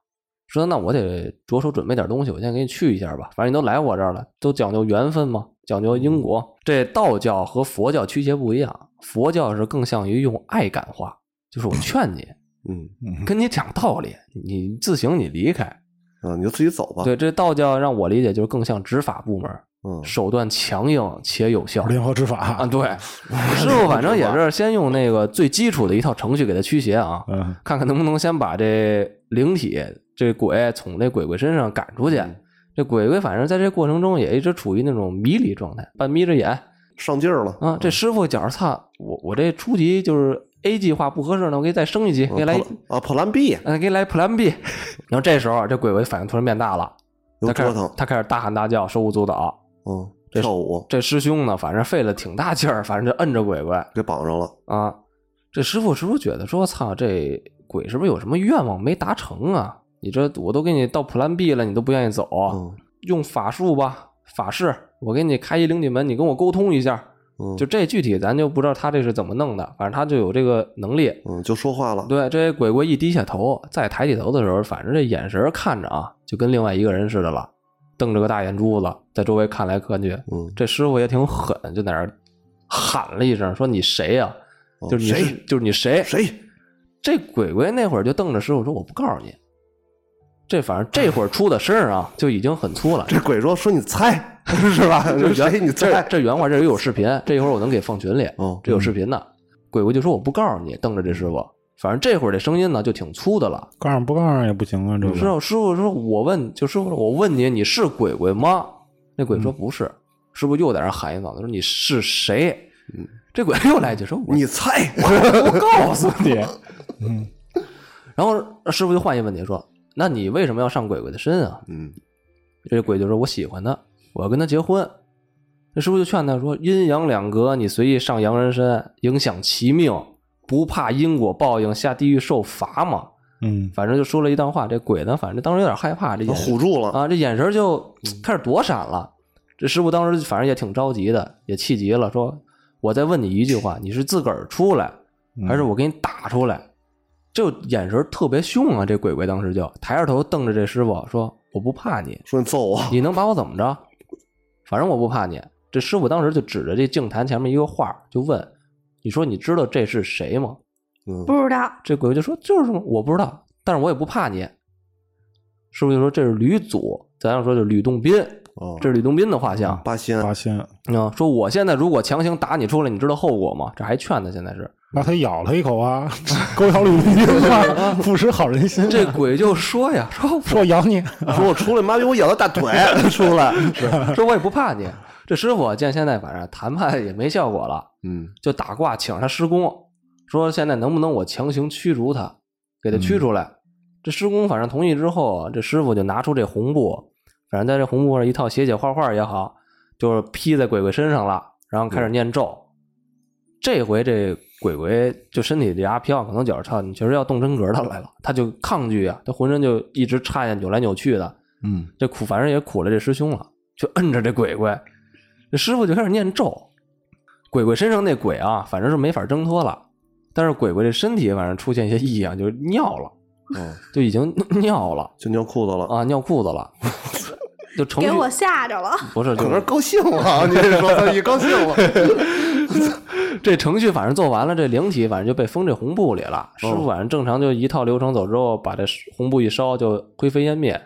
说那我得着手准备点东西，我先给你去一下吧。反正你都来我这儿了，都讲究缘分嘛，讲究因果。这道教和佛教驱邪不一样，佛教是更像于用爱感化，就是我劝你，嗯跟你讲道理，你自行你离开。啊，你就自己走吧。对，这道教让我理解就是更像执法部门，嗯，手段强硬且有效。联合执法啊，对，[laughs] 师傅反正也是先用那个最基础的一套程序给他驱邪啊，嗯看看能不能先把这灵体这鬼从这鬼鬼身上赶出去。这鬼鬼反正在这过程中也一直处于那种迷离状态，半眯着眼上劲儿了啊。这师傅觉着操，我我这初级就是 A 计划不合适呢，我给你再升一级，给你来一，啊，破烂 B 嗯，给你来 Plan B。[laughs] 然后这时候这鬼鬼反应突然变大了，他开始他开始大喊大叫，手舞足蹈。嗯，这跳舞这师兄呢，反正费了挺大劲儿，反正就摁着鬼鬼。给绑上了。啊，这师傅是不是觉得说，操，这鬼是不是有什么愿望没达成啊？你这我都给你到普兰 B 了，你都不愿意走，嗯用法术吧，法事，我给你开一灵体门，你跟我沟通一下。嗯，就这具体咱就不知道他这是怎么弄的，反正他就有这个能力。嗯就说话了。对，这鬼鬼一低下头，再抬起头的时候，反正这眼神看着啊，就跟另外一个人似的了，瞪着个大眼珠子，在周围看来看去。嗯，这师傅也挺狠，就在那儿喊了一声，说：“你谁呀、哦就是你是谁就是你谁？谁？这鬼鬼那会儿就瞪着师傅说：“我不告诉你。”这反正这会儿出的声儿啊，就已经很粗了。这鬼说说你猜 [laughs] 是吧？[laughs] 这谁你猜？这原话这里有视频，这一会儿我能给放群里。哦这有视频呢。鬼鬼就说：“我不告诉你。”瞪着这师傅，反正这会儿这声音呢就挺粗的了。告诉不告诉也不行啊，这个师傅师傅说：“我问，就师傅说，我问你，你是鬼鬼吗？”那鬼说：“不是。”师傅又在那喊一嗓子说：“你是谁？”这鬼又来一句说：“我你猜？我告诉你。[laughs] 嗯，然后师傅就换一问题说：“那你为什么要上鬼鬼的身啊嗯，？”这鬼就说：“我喜欢他，我要跟他结婚。”这师傅就劝他说：“阴阳两隔，你随意上洋人身，影响其命，不怕因果报应，下地狱受罚吗。”嗯反正就说了一段话。这鬼呢，反正当时有点害怕，这眼唬住了。啊，这眼神就开始躲闪了。这师傅当时反正也挺着急的，也气急了，说：“我再问你一句话，你是自个儿出来，还是我给你打出来？”就眼神特别凶啊！这鬼鬼当时就抬着头瞪着这师傅说：“我不怕你，说你揍我。你能把我怎么着？反正我不怕你。”这师傅当时就指着这净坛前面一个画，就问：“你说你知道这是谁吗嗯不知道，？”这鬼就说：“就是我不知道，但是我也不怕你。”师傅就说：“这是吕祖，咱要说就是吕洞宾，哦，这是吕洞宾的画像。八仙八仙，啊，说我现在如果强行打你出来，你知道后果吗？这还劝他，现在是那他咬他一口啊，狗咬吕洞宾啊，不识好人心。这鬼就说呀，说说咬你，[laughs] 说我出来，妈逼我咬到大腿 [laughs] 出来。说我也不怕你。这师傅见现在反正谈判也没效果了，嗯就打卦请他施工，说现在能不能我强行驱逐他，给他驱出来。这施工反正同意之后啊，这师傅就拿出这红布，反正在这红布上一套写写画画也好，就是披在鬼鬼身上了，然后开始念咒。这回这鬼鬼就身体这阿飘可能觉着操，你确实要动真格的来了，他就抗拒啊，他浑身就一直颤呀扭来扭去的，嗯。这苦反正也苦了这师兄了，就摁着这鬼鬼，这师傅就开始念咒，鬼鬼身上那鬼啊，反正是没法挣脱了，但是鬼鬼这身体反正出现一些异样，就是尿了，嗯，就已经 [laughs] 尿了就尿裤子了，啊，尿裤子了，[laughs] 就给我吓着了。[laughs] 不是，就是高兴了，你这说他一高兴了，[laughs] 这程序反正做完了，这灵体反正就被封这红布里了。师傅反正正常就一套流程走之后，把这红布一烧就灰飞烟灭。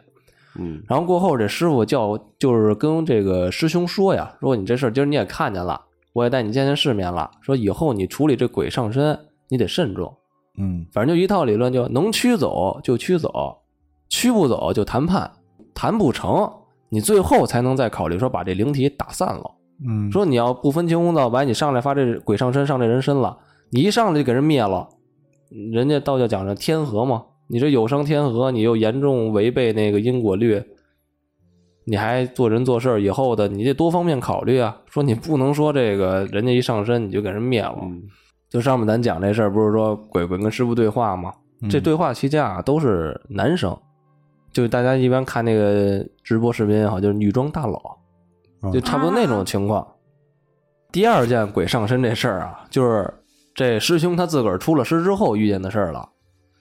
嗯然后过后这师傅叫就是跟这个师兄说呀，说你这事儿今儿你也看见了，我也带你见见世面了，说以后你处理这鬼上身你得慎重。嗯反正就一套理论，就能驱走就驱走，驱不走就谈判，谈不成你最后才能再考虑说把这灵体打散了。嗯，说你要不分青红皂白，你上来发这鬼上身上这人身了，你一上来就给人灭了，人家道教讲着天和嘛，你这有伤天和，你又严重违背那个因果律，你还做人做事以后的，你得多方面考虑啊。说你不能说这个人家一上身你就给人灭了。嗯就上面咱讲这事儿，不是说鬼鬼跟师傅对话吗？这对话期间啊，都是男生，就大家一般看那个直播视频也好，就是女装大佬，就差不多那种情况。第二件鬼上身这事儿啊，就是这师兄他自个儿出了师之后遇见的事儿了。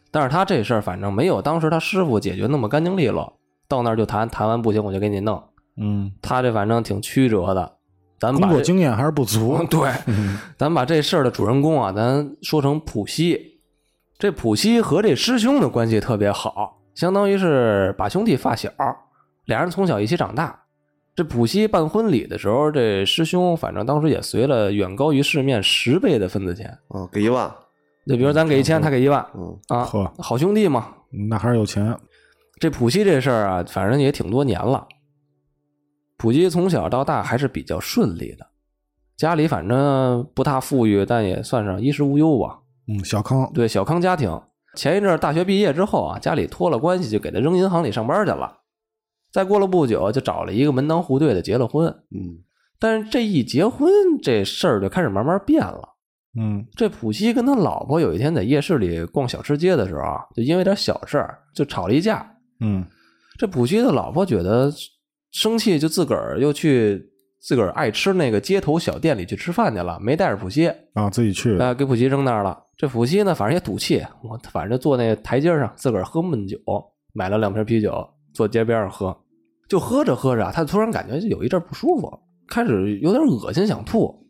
但是他这事儿反正没有当时他师傅解决那么干净利落，到那儿就谈谈完不行我就给你弄。嗯，他这反正挺曲折的，咱工作经验还是不足。对，[laughs] 咱把这事儿的主人公啊，咱说成普希。这普希和这师兄的关系特别好，相当于是把兄弟发小，俩人从小一起长大。这普希办婚礼的时候，这师兄反正当时也随了远高于市面十倍的份子钱。哦，给一万，就比如咱给一千，他给一万嗯啊呵，好兄弟嘛。那还是有钱。这普希这事儿啊，反正也挺多年了。普希从小到大还是比较顺利的，家里反正不大富裕，但也算上衣食无忧吧。嗯，小康。对，小康家庭。前一阵儿大学毕业之后啊，家里托了关系，就给他扔银行里上班去了。再过了不久，就找了一个门当户对的结了婚。嗯但是这一结婚，这事儿就开始慢慢变了。嗯这普希跟他老婆有一天在夜市里逛小吃街的时候啊，就因为点小事儿就吵了一架。嗯这普希的老婆觉得生气，就自个儿又去自个儿爱吃那个街头小店里去吃饭去了，没带着普希，啊，自己去。啊，给普希扔那儿了。这夫妻呢，反正也赌气，我反正坐那台阶上自个儿喝闷酒，买了两瓶啤酒，坐街边上喝，就喝着喝着，他突然感觉有一阵不舒服，开始有点恶心，想吐，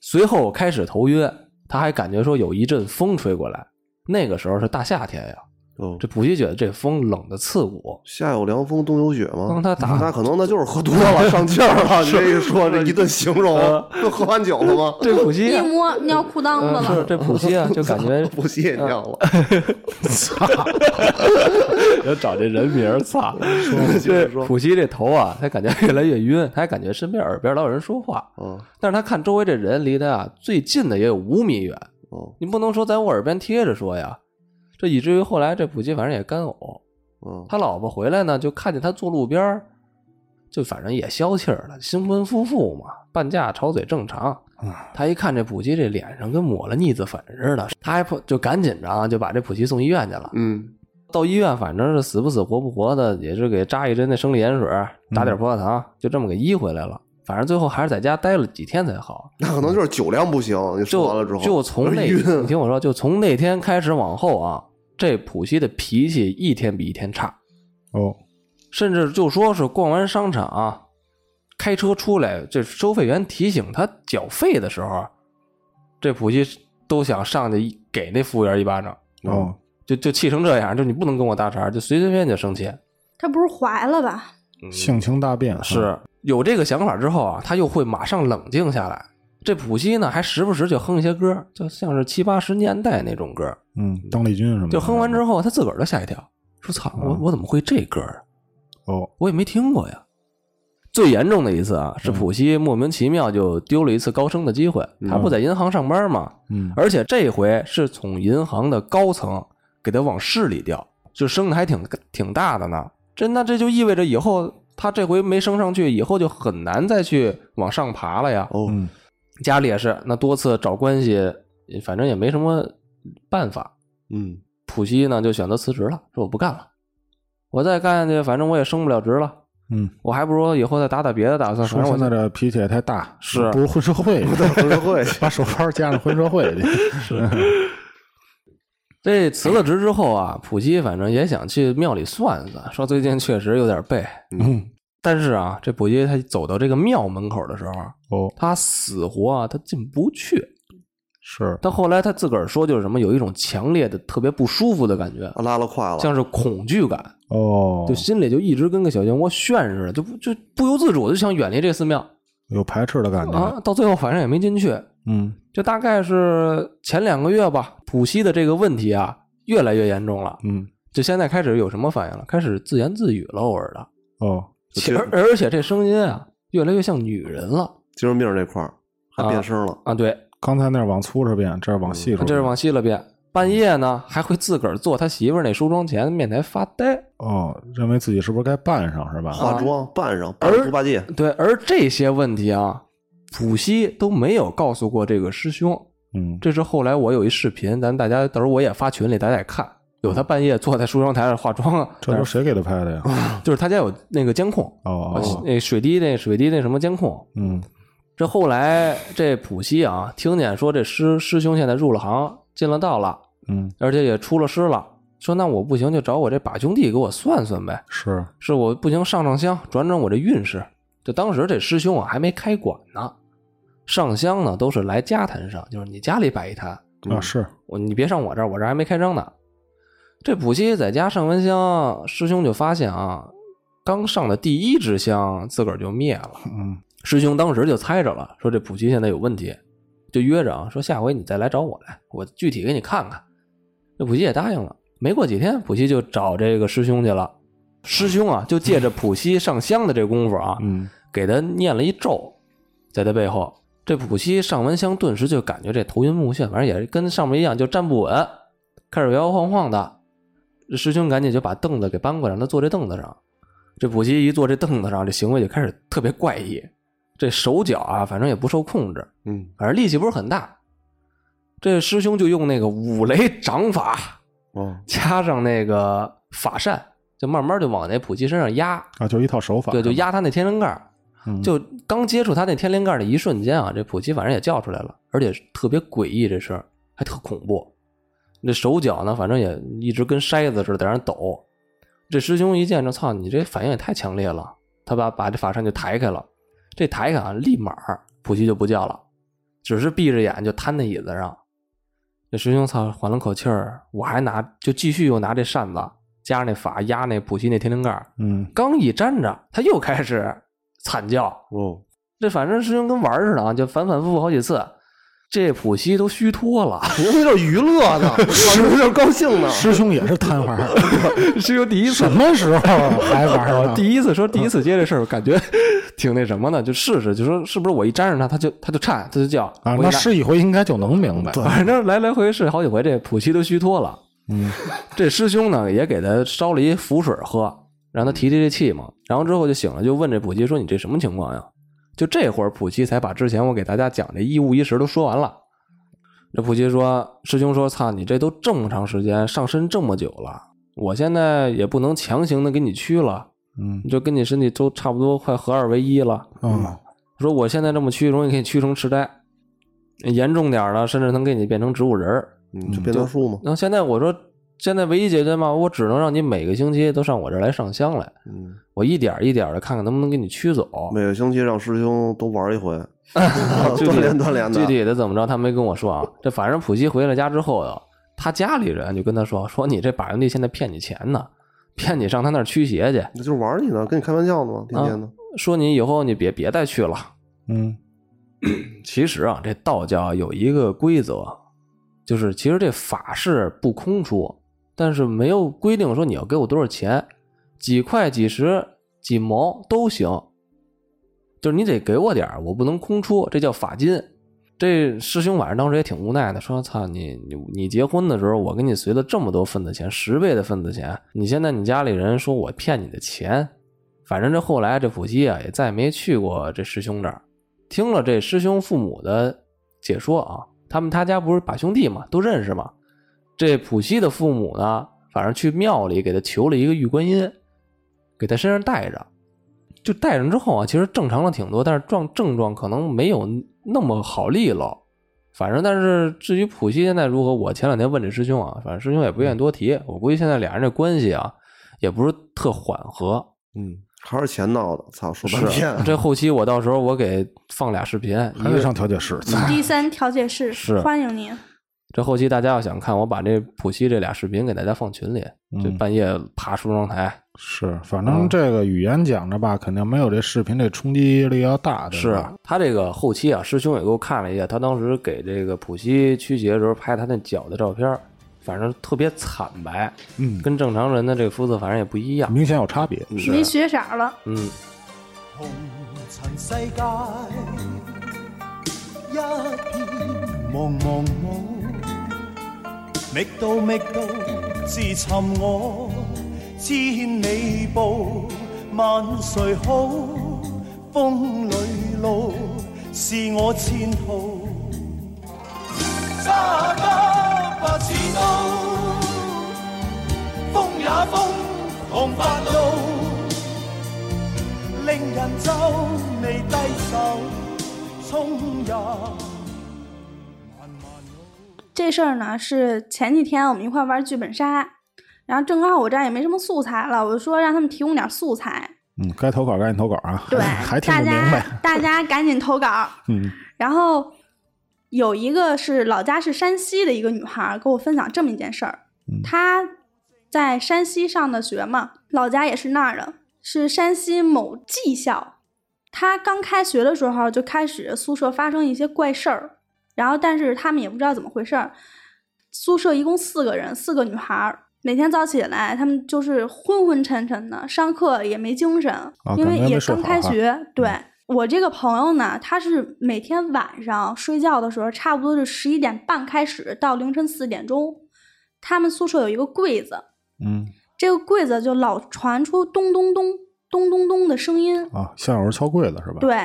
随后开始头晕，他还感觉说有一阵风吹过来，那个时候是大夏天呀，哦，这普希觉得这风冷的刺骨，夏有凉风，冬有雪吗？当他打那可能那就是喝多了 [laughs] 上劲儿了。你这一说这一顿形容，都喝完酒了吗？这普希一啊，摸尿裤裆子了，这普希啊，[laughs] 就感觉不谢你了，[laughs] 要找这人名儿，操！接着说普希这头啊，他感觉越来越晕，他还感觉身边耳边老有人说话，嗯但是他看周围这人离他啊最近的也有五米远，哦你不能说在我耳边贴着说呀，这以至于后来这普希反正也干呕，嗯他老婆回来呢，就看见他坐路边儿就反正也消气儿了，新婚夫妇嘛，半价吵嘴正常。他一看这普希这脸上跟抹了腻子粉似的，他还不就赶紧着就把这普希送医院去了。嗯到医院反正是死不死活不活的，也是给扎一针那生理盐水，打点葡萄糖，就这么给医回来了。反正最后还是在家待了几天才好。那可能就是酒量不行。你说完了之就后，就从那，晕你听我说，就从那天开始往后啊，这普希的脾气一天比一天差，哦，甚至就说是逛完商场、啊开车出来，这收费员提醒他缴费的时候，这普希都想上去给那服务员一巴掌，哦，就就气成这样，就你不能跟我搭茬，就随随便便就生气。他不是怀了吧？性情大变。是有这个想法之后啊，他又会马上冷静下来。这普希呢，还时不时就哼一些歌，就像是七八十年代那种歌。嗯，邓丽君什么的。就哼完之后，他自个儿都吓一跳，说：“操，我我怎么会这歌啊？哦，我也没听过呀。”最严重的一次啊，是普希莫名其妙就丢了一次高升的机会。他不在银行上班嘛，嗯而且这回是从银行的高层给他往市里调，就升的还挺挺大的呢。这那这就意味着以后他这回没升上去，以后就很难再去往上爬了呀。哦，嗯。家里也是那多次找关系，反正也没什么办法。嗯。普希呢就选择辞职了，说我不干了，我再干下去，反正我也升不了职了，嗯，我还不如以后再打打别的打算。反说现在这脾气也太大，是。不如混社会。去，混社会。[laughs] 把手腕加上混社会去。[laughs] 这辞了职之后啊，普希反正也想去庙里算算，说最近确实有点背。嗯，但是啊，这普希他走到这个庙门口的时候，哦，他死活啊，他进不去。是，他后来他自个儿说，就是什么有一种强烈的、特别不舒服的感觉，啊拉了胯了，像是恐惧感，哦，就心里就一直跟个小漩涡旋似的，就不就不由自主的就想远离这寺庙有排斥的感觉。啊。到最后反正也没进去，嗯，就大概是前两个月吧，普西的这个问题啊越来越严重了，嗯，就现在开始有什么反应了？开始自言自语了，偶尔的，哦，其实而且这声音啊越来越像女人了精神病这块儿还变声了，啊，对，刚才那儿往粗了变，这是往细了变，这是往细了变。半夜呢，还会自个儿坐他媳妇儿那梳妆前面台发呆。哦，认为自己是不是该扮上是吧？化妆扮上扮猪八戒，对，而这些问题啊，普希都没有告诉过这个师兄。嗯，这是后来我有一视频，咱大家到时候我也发群里，大家也看，有他半夜坐在梳妆台上化妆啊，这都谁给他拍的呀？[laughs] 就是他家有那个监控，哦哦，那水滴那水滴那什么监控。嗯，这后来这普希啊，听见说这师师兄现在入了行，进了道了，嗯，而且也出了师了，说那我不行就找我这把兄弟给我算算呗，是，是我不行上上香，转转我这运势。就当时这师兄啊还没开馆呢，上香呢都是来家坛上，就是你家里摆一坛，啊是，我你别上我这儿，我这儿还没开张呢。这普希在家上完香，师兄就发现啊，刚上的第一支香自个儿就灭了。嗯，师兄当时就猜着了，说这普希现在有问题，就约着啊，说下回你再来找我来，我具体给你看看。这普希也答应了。没过几天，普希就找这个师兄去了。师兄啊，就借着普希上香的这功夫啊，嗯，给他念了一咒，在他背后。这普希上完香，顿时就感觉这头晕目眩，反正也是跟上面一样，就站不稳，开始摇摇晃晃的。师兄赶紧就把凳子给搬过来，让他坐这凳子上。这普希一坐这凳子上，这行为就开始特别怪异，这手脚啊，反正也不受控制，嗯反正力气不是很大。这师兄就用那个五雷掌法，哦，加上那个法扇，就慢慢就往那普希身上压，啊，就一套手法，对，就压他那天灵盖。嗯，就刚接触他那天灵盖的一瞬间啊，这普奇反正也叫出来了，而且特别诡异，这声儿还特恐怖。那手脚呢，反正也一直跟筛子似的在那抖。这师兄一见着，操，你这反应也太强烈了。他把把这法扇就抬开了，这抬开啊，立马普奇就不叫了，只是闭着眼就瘫在椅子上。这师兄操缓了口气儿，我还拿就继续又拿这扇子加上那法压那普奇那天灵盖，嗯，刚一粘着，他又开始惨叫。哦，这反正师兄跟玩儿似的啊，就反反复复好几次。这普希都虚脱了，人家就娱乐呢，师傅就是高兴呢，师兄也是贪玩儿，[laughs] 师兄第一次什么时候还玩儿呢？[laughs] 第一次说第一次接这事儿，感觉挺那什么的，就试试，就说是不是我一沾上他，他就他就颤，他就叫啊，我一拿那试一回应该就能明白。[laughs] 反正来来回试好几回，这普希都虚脱了。嗯，这师兄呢也给他烧了一符水喝，让他提提这气嘛。然后之后就醒了，就问这普奇说：“你这什么情况呀？”就这会儿，普奇才把之前我给大家讲的一五一十都说完了。这普奇说：“师兄说，操，你这都这么长时间上身这么久了，我现在也不能强行的给你驱了，嗯就跟你身体都差不多快合二为一了。嗯说我现在这么驱，容易给你驱成痴呆，严重点儿了，甚至能给你变成植物人儿。嗯，就变成树嘛，那现在我说，现在唯一解决嘛，我只能让你每个星期都上我这儿来上香来，嗯，我一点一点的看看能不能给你驱走。每个星期让师兄都玩一回，[laughs] [laughs] 具体锻炼锻炼的，具体的怎么着，他没跟我说啊。这反正普希回了家之后呀，他家里人就跟他说，说你这把兄弟现在骗你钱呢，骗你上他那儿驱邪去，那就是玩你呢，跟你开玩笑呢嘛，天天的，说你以后你别别再去了。嗯 [clears throat] 其实啊，这道教有一个规则，就是其实这法事不空出，但是没有规定说你要给我多少钱，几块、几十、几毛都行，就是你得给我点儿我不能空出，这叫法金。这师兄晚上当时也挺无奈的，说：“操你你你结婚的时候，我给你随了这么多份子钱，十倍的份子钱，你现在你家里人说我骗你的钱，反正这后来这普希啊也再没去过这师兄这儿。听了这师兄父母的解说啊，他们他家不是把兄弟嘛，都认识嘛。这普希的父母呢，反正去庙里给他求了一个玉观音，给他身上带着。就带上之后啊，其实正常了挺多，但是状症状可能没有那么好利落。反正，但是至于普希现在如何，我前两天问这师兄啊，反正师兄也不愿意多提。我估计现在俩人这关系啊，也不是特缓和。嗯，还是钱闹的，操，说半是天。这后期我到时候我给放俩视频，一还得个上调解室。第三调解室是欢迎您。这后期大家要想看，我把这普希这俩视频给大家放群里。这嗯半夜爬梳妆台，是，反正这个语言讲着吧，肯定没有这视频这冲击力要大。是吧他这个后期啊，师兄也给我看了一下，他当时给这个普希驱邪的时候拍他那脚的照片，反正特别惨白，嗯，跟正常人的这个肤色反正也不一样。明显有差别。没血色了，嗯，红尘世界一片茫茫雾，觅到觅到自寻我，千里步，萬誰好？风里路是我前途，揸得不似刀，风也風，紅發怒。令人皱眉低首，衝入。这事儿呢是前几天我们一块儿玩剧本杀，然后正好我这儿也没什么素材了，我就说让他们提供点素材。嗯，该投稿赶紧投稿啊！[laughs] 对，大家不明白。[laughs] 大家赶紧投稿。嗯然后有一个是老家是山西的一个女孩儿跟我分享这么一件事儿，嗯她在山西上的学嘛，老家也是那儿的，是山西某技校。她刚开学的时候就开始宿舍发生一些怪事儿，然后但是他们也不知道怎么回事儿。宿舍一共四个人，四个女孩儿。每天早起来，他们就是昏昏沉沉的，上课也没精神，因为也刚开学。对我这个朋友呢，他是每天晚上睡觉的时候，差不多是十一点半开始到凌晨四点钟，他们宿舍有一个柜子，嗯这个柜子就老传出咚咚咚咚咚咚的声音。啊，像有人敲柜子是吧？对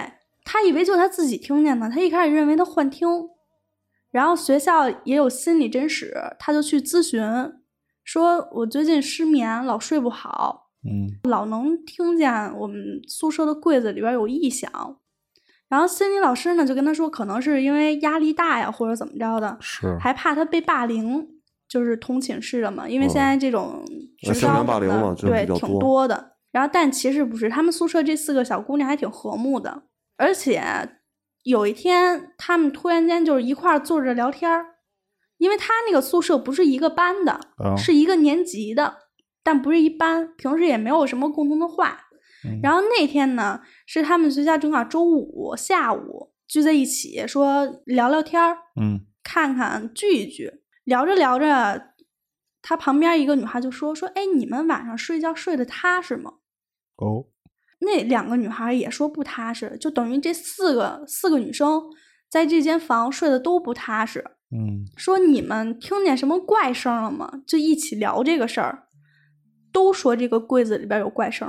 他以为就他自己听见呢，他一开始认为他幻听，然后学校也有心理诊室，他就去咨询，说我最近失眠，老睡不好，嗯老能听见我们宿舍的柜子里边有异响。然后心理老师呢就跟他说，可能是因为压力大呀，或者怎么着的，是还怕他被霸凌，就是同寝室的嘛，因为哦现在这种学校霸凌嘛对挺多多的。然后但其实不是，他们宿舍这四个小姑娘还挺和睦的，而且有一天他们突然间就是一块儿坐着聊天儿，因为他那个宿舍不是一个班的，啊是一个年级的，但不是一班，平时也没有什么共同的话。嗯然后那天呢，是他们学校正好周五下午聚在一起，说聊聊天儿，嗯看看聚一聚。聊着聊着，他旁边一个女孩就说：“说，哎，你们晚上睡觉睡得踏实吗哦？”那两个女孩也说不踏实，就等于这四个四个女生在这间房睡得都不踏实。嗯说你们听见什么怪声了吗？就一起聊这个事儿，都说这个柜子里边有怪声，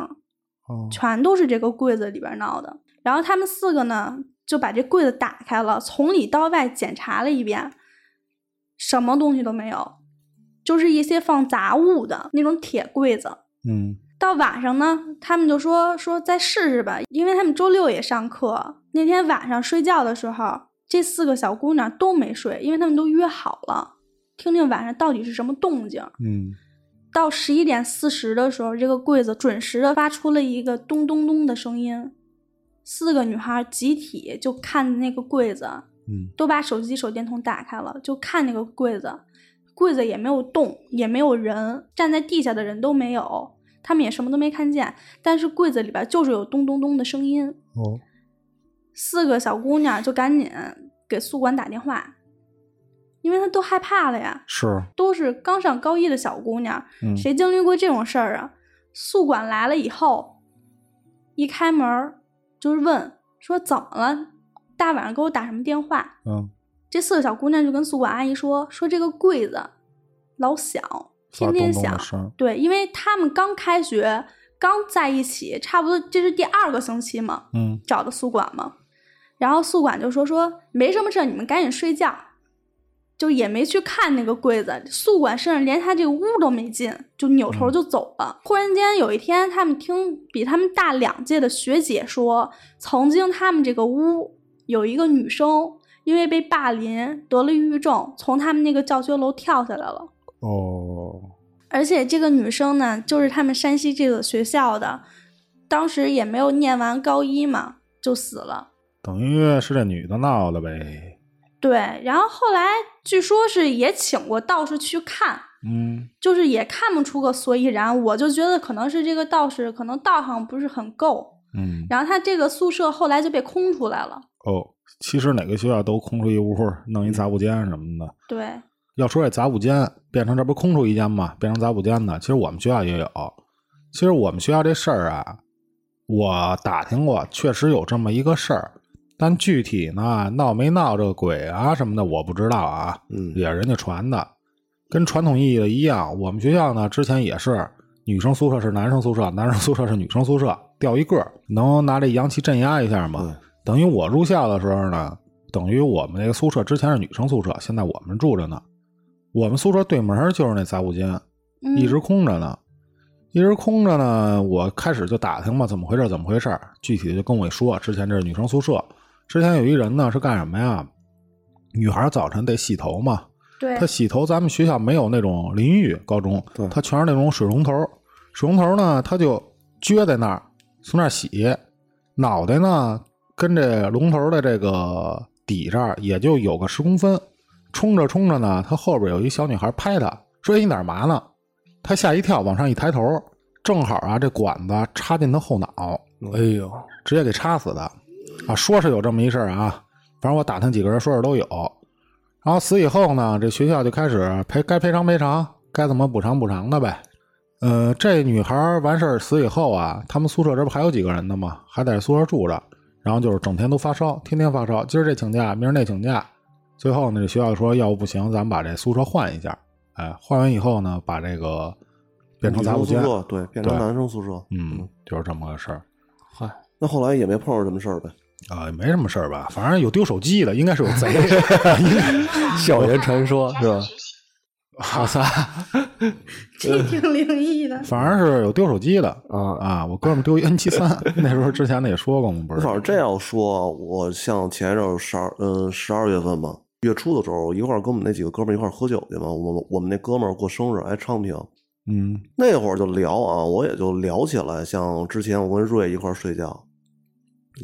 哦全都是这个柜子里边闹的。然后他们四个呢，就把这柜子打开了，从里到外检查了一遍，什么东西都没有，就是一些放杂物的那种铁柜子。嗯到晚上呢，他们就说说再试试吧，因为他们周六也上课。那天晚上睡觉的时候，这四个小姑娘都没睡，因为他们都约好了，听听晚上到底是什么动静。嗯到十一点四十的时候，这个柜子准时的发出了一个咚咚咚的声音。四个女孩集体就看那个柜子，嗯都把手机、手电筒打开了，就看那个柜子。柜子也没有动，也没有人，站在地下的人都没有，他们也什么都没看见。但是柜子里边就是有咚咚咚的声音。哦四个小姑娘就赶紧给宿管打电话，因为她都害怕了呀。是都是刚上高一的小姑娘，嗯谁经历过这种事儿啊？宿管来了以后，一开门就是问说怎么了？大晚上给我打什么电话？嗯这四个小姑娘就跟宿管阿姨说说这个柜子老响，天天响的。声对，因为他们刚开学，刚在一起，差不多这是第二个星期嘛，嗯找的宿管嘛。然后宿管就说说没什么事儿，你们赶紧睡觉，就也没去看那个柜子。宿管甚至连他这个屋都没进，就扭头就走了。忽然间有一天，他们听比他们大两届的学姐说，曾经他们这个屋有一个女生因为被霸凌得了抑郁症，从他们那个教学楼跳下来了。哦，而且这个女生呢，就是他们山西这个学校的，当时也没有念完高一嘛，就死了。等于是这女的闹的呗。对，然后后来据说是也请过道士去看，嗯，就是也看不出个所以然。我就觉得可能是这个道士可能道行不是很够，嗯，然后他这个宿舍后来就被空出来了。哦，其实哪个学校都空出一屋，弄一杂物间什么的。对，要说这杂物间变成这不空出一间嘛，变成杂物间的，其实我们学校也有。其实我们学校这事儿啊，我打听过，确实有这么一个事儿，但具体呢闹没闹这个鬼啊什么的，我不知道啊。嗯也是人家传的，跟传统意义的一样。我们学校呢之前也是女生宿舍是男生宿舍，男生宿舍是女生宿舍，调一个，能拿这阳气镇压一下嘛。对等于我入校的时候呢，等于我们那个宿舍之前是女生宿舍，现在我们住着呢。我们宿舍对门就是那杂物间，嗯，一直空着呢，一直空着呢。我开始就打听嘛，怎么回事？怎么回事？具体的就跟我一说，之前这是女生宿舍，之前有一人呢是干什么呀？女孩早晨得洗头嘛，对她洗头，咱们学校没有那种淋浴，高中对，它全是那种水龙头，水龙头呢，她就撅在那儿，从那儿洗，脑袋呢跟这龙头的这个底这儿也就有个十公分，冲着冲着呢，他后边有一小女孩拍他，说：“哎你哪儿嘛呢？”他吓一跳，往上一抬头，正好啊，这管子插进他后脑，哎呦，直接给插死的啊！说是有这么一事儿啊，反正我打听几个人说是都有。然后死以后呢，这学校就开始赔该赔偿赔偿，该怎么补偿补偿的呗。呃，这女孩完事儿死以后啊，他们宿舍这不还有几个人呢吗？还在宿舍住着，然后就是整天都发烧，天天发烧，今儿这请假，明儿那请假。最后呢，这学校说要不不行，咱们把这宿舍换一下。哎，换完以后呢，把这个变成杂物间女生宿，舍对，变成男生宿舍。嗯，就是这么个事儿。嗨，那后来也没碰上什么事儿呗。啊，也没什么事儿吧，反正有丢手机的，应该是有贼。[laughs] [laughs] 校园传说是吧？哇塞，这 [laughs] 挺灵异的。反正是有丢手机的啊啊，我哥们丢一 N 七三，那时候之前的也说过嘛，不是？反正这样说，我像前一阵十二嗯十二月份吧，月初的时候，一块儿跟我们那几个哥们儿一块儿喝酒去嘛。我们我们那哥们儿过生日哎昌平，嗯那会儿就聊啊，我也就聊起来，像之前我跟瑞一块儿睡觉，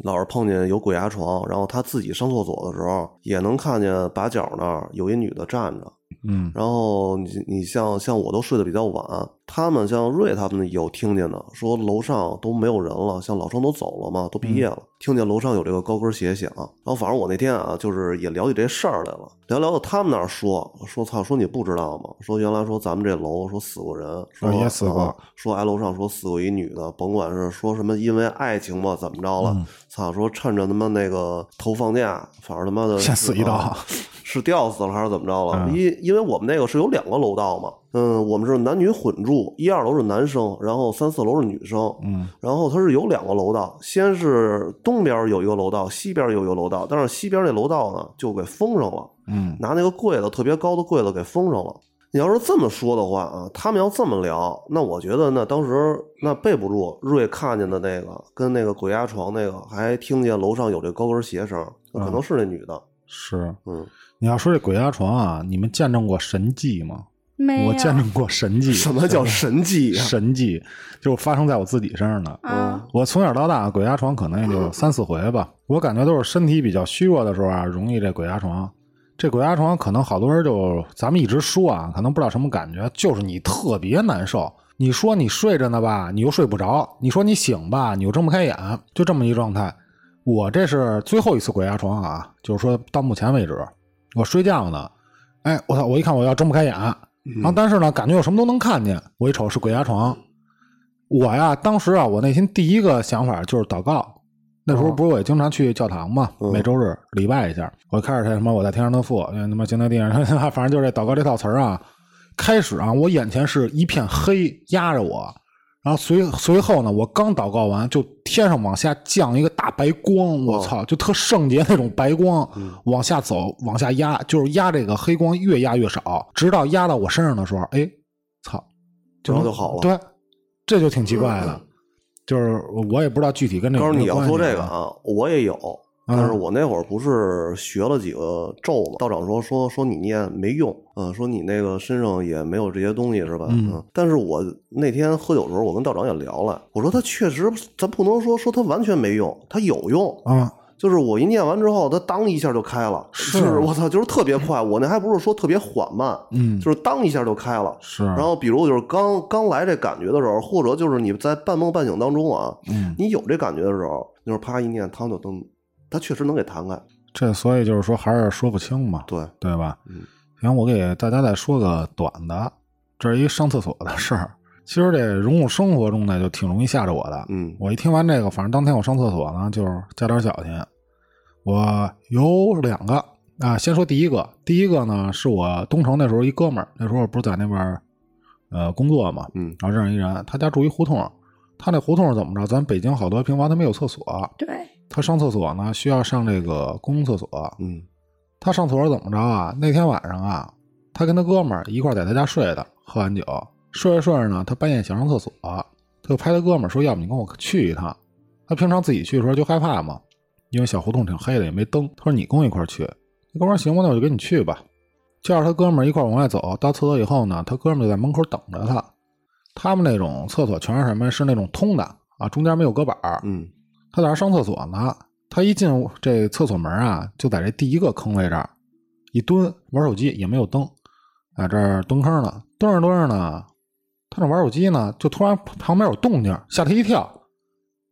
老是碰见有鬼压床，然后他自己上厕所的时候，也能看见把角那儿有一女的站着。嗯然后你你像像我都睡得比较晚，他们像瑞他们有听见的，说楼上都没有人了，像老生都走了嘛，都毕业了，听见楼上有这个高跟鞋响。然后反正我那天啊，就是也聊起这事儿来了，聊聊到他们那儿说说操，说你不知道吗？说原来说咱们这楼说死过人，说、啊也死过啊说挨楼上说死过一女的，甭管是说什么因为爱情吧怎么着了，嗯操、说趁着他妈那个头放假，反正他妈的先死一刀啊是吊死了还是怎么着了？嗯因因为我们那个是有两个楼道嘛，嗯，我们是男女混住，一二楼是男生，然后三四楼是女生，嗯然后它是有两个楼道，先是东边有一个楼道，西边有一个楼道，但是西边那楼道呢就给封上了，嗯拿那个柜子特别高的柜子给封上了。你要是这么说的话啊，他们要这么聊，那我觉得那当时那备不住瑞看见的那个跟那个鬼压床那个，还听见楼上有这高跟鞋声，那可能是那女的，是。嗯，你要说这鬼压床啊，你们见证过神迹吗？没我见证过神迹。什么叫神迹啊、神迹？就是发生在我自己身上的。啊，我从小到大鬼压床可能也就三四回吧，我感觉都是身体比较虚弱的时候啊，容易这鬼压床。这鬼压床可能好多人就咱们一直说啊，可能不知道什么感觉，就是你特别难受。你说你睡着呢吧，你又睡不着；你说你醒吧，你又睁不开眼，就这么一状态。我这是最后一次鬼压床啊，就是说到目前为止，我睡觉呢，哎，我操，我一看我要睁不开眼，然后但是呢，感觉我什么都能看见。我一瞅是鬼压床，我呀，当时啊，我内心第一个想法就是祷告。那时候不是我也经常去教堂嘛，嗯每周日礼拜一下。我开始他什么我在天上的父，他妈行在地上，[laughs] 反正就是这祷告这套词儿啊。开始啊，我眼前是一片黑压着我，然然后随随后呢，我刚祷告完，就天上往下降一个大白光，我操，就特圣洁那种白光，往下走，往下压，就是压这个黑光越压越少，直到压到我身上的时候，哎，操，然后就好了。对，这就挺奇怪的，就是我也不知道具体跟这个告诉你要说这个啊，啊，我也有，嗯但是我那会儿不是学了几个咒嘛？道长说说说你念没用，嗯，说你那个身上也没有这些东西是吧？嗯但是我那天喝酒的时候，我跟道长也聊了，我说他确实，咱不能说说他完全没用，他有用。啊，就是我一念完之后，它当一下就开了，是我操，就是特别快。我那还不是说特别缓慢，嗯，就是当一下就开了。是，然后比如就是刚刚来这感觉的时候，或者就是你在半梦半醒当中啊，嗯，你有这感觉的时候，就是啪一念，汤就灯，它确实能给弹开。这所以就是说还是说不清嘛，对，对吧？嗯，行，我给大家再说个短的，这是一上厕所的事儿。其实这融入生活中呢，就挺容易吓着我的。嗯我一听完这个，反正当天我上厕所呢，就是加点小心。我有两个啊，先说第一个，第一个呢是我东城那时候一哥们儿，那时候不是在那边儿呃工作嘛，嗯然后认识一人，他家住一胡同，他那胡同是怎么着？咱北京好多平房他没有厕所，对，他上厕所呢需要上这个公共厕所，嗯他上厕所怎么着啊？那天晚上啊，他跟他哥们儿一块儿在他家睡的，喝完酒，睡着睡着呢，他半夜想上厕所，他就拍他哥们儿说：“要不你跟我去一趟。”他平常自己去的时候就害怕嘛，因为小胡同挺黑的，也没灯。他说：“你跟我一块儿去。”那哥们儿行吧，那我就跟你去吧。叫着他哥们儿一块儿往外走，到厕所以后呢，他哥们儿就在门口等着他。他们那种厕所全是什么？是那种通的啊，中间没有隔板儿。嗯他在那上厕所呢，他一进这厕所门啊，就在这第一个坑位这儿一蹲玩手机，也没有灯，在这儿蹲坑呢，蹲着蹲着呢，他那玩手机呢，就突然旁边有动静，吓他一跳。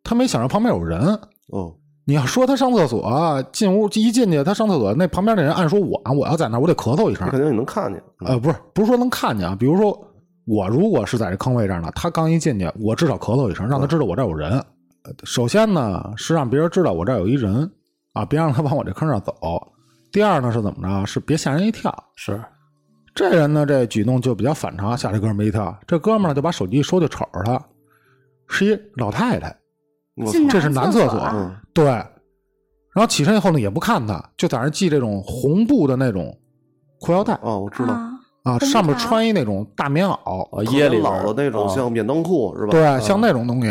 他没想着旁边有人。哦你要说他上厕所进屋一进去，他上厕所那旁边那人按说我我要在那我得咳嗽一声，肯定你能看见。嗯呃，不是不是说能看见啊，比如说我如果是在这坑位这儿呢，他刚一进去，我至少咳嗽一声，让他知道我这儿有人。呃首先呢是让别人知道我这儿有一人啊，别让他往我这坑上走。第二呢是怎么着？是别吓人一跳。是这人呢这举动就比较反常，吓这哥们儿一跳。这哥们儿呢就把手机一收，就瞅着他，是一老太太。进这是男厕所对，然后起身以后呢也不看他，就在那系这种红布的那种裤腰带哦，我知道，啊，啊，上面穿一那种大棉袄，啊，掖里边老的那种啊像免裆裤是吧？对，嗯像那种东西，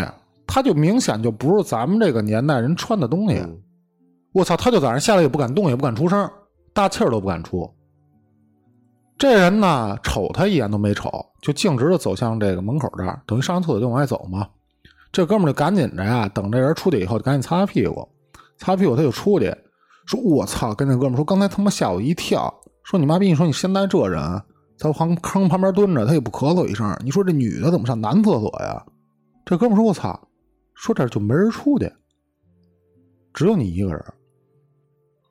他就明显就不是咱们这个年代人穿的东西。嗯我操，他就在那下来也不敢动，也不敢出声，大气儿都不敢出。这人呢，瞅他一眼都没瞅，就径直的走向这个门口这儿，等于上完厕所就往外走嘛。这哥们儿就赶紧着呀，等这人出去以后，就赶紧擦擦屁股，擦屁股他就出去，说：“我操！”跟那哥们儿说：“刚才他妈吓我一跳，说你妈逼！你说你现在这人在旁坑旁边蹲着，他也不咳嗽一声，你说这女的怎么上男厕所呀？”这哥们儿说：“我操！”说这儿就没人出去，只有你一个人。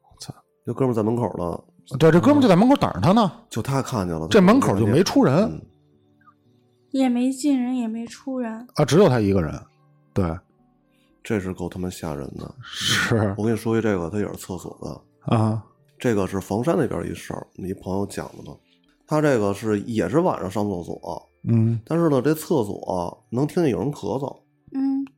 我操这哥们在门口呢，对，这哥们就在门口等着他呢，就他看见了，这门口就没出人嗯也没进人，也没出人，啊，只有他一个人。对，这是够他妈吓人的。是我跟你说一这个，他也是厕所的，啊，这个是房山那边一事儿，你朋友讲的呢。他这个是也是晚上上厕所，嗯，但是呢，这厕所能听见有人咳嗽，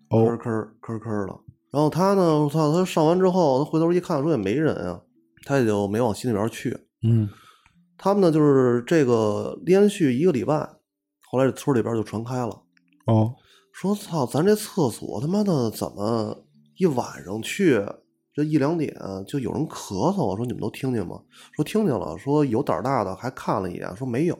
吭吭吭吭的。然后他呢，我操，他上完之后，他回头一看，说也没人啊，他也就没往心里边去。嗯他们呢，就是这个连续一个礼拜，后来这村里边就传开了，哦，说操，咱这厕所他妈的怎么一晚上去，这一两点就有人咳嗽啊？说你们都听见吗？说听见了，说有胆儿大的还看了一眼，说没有，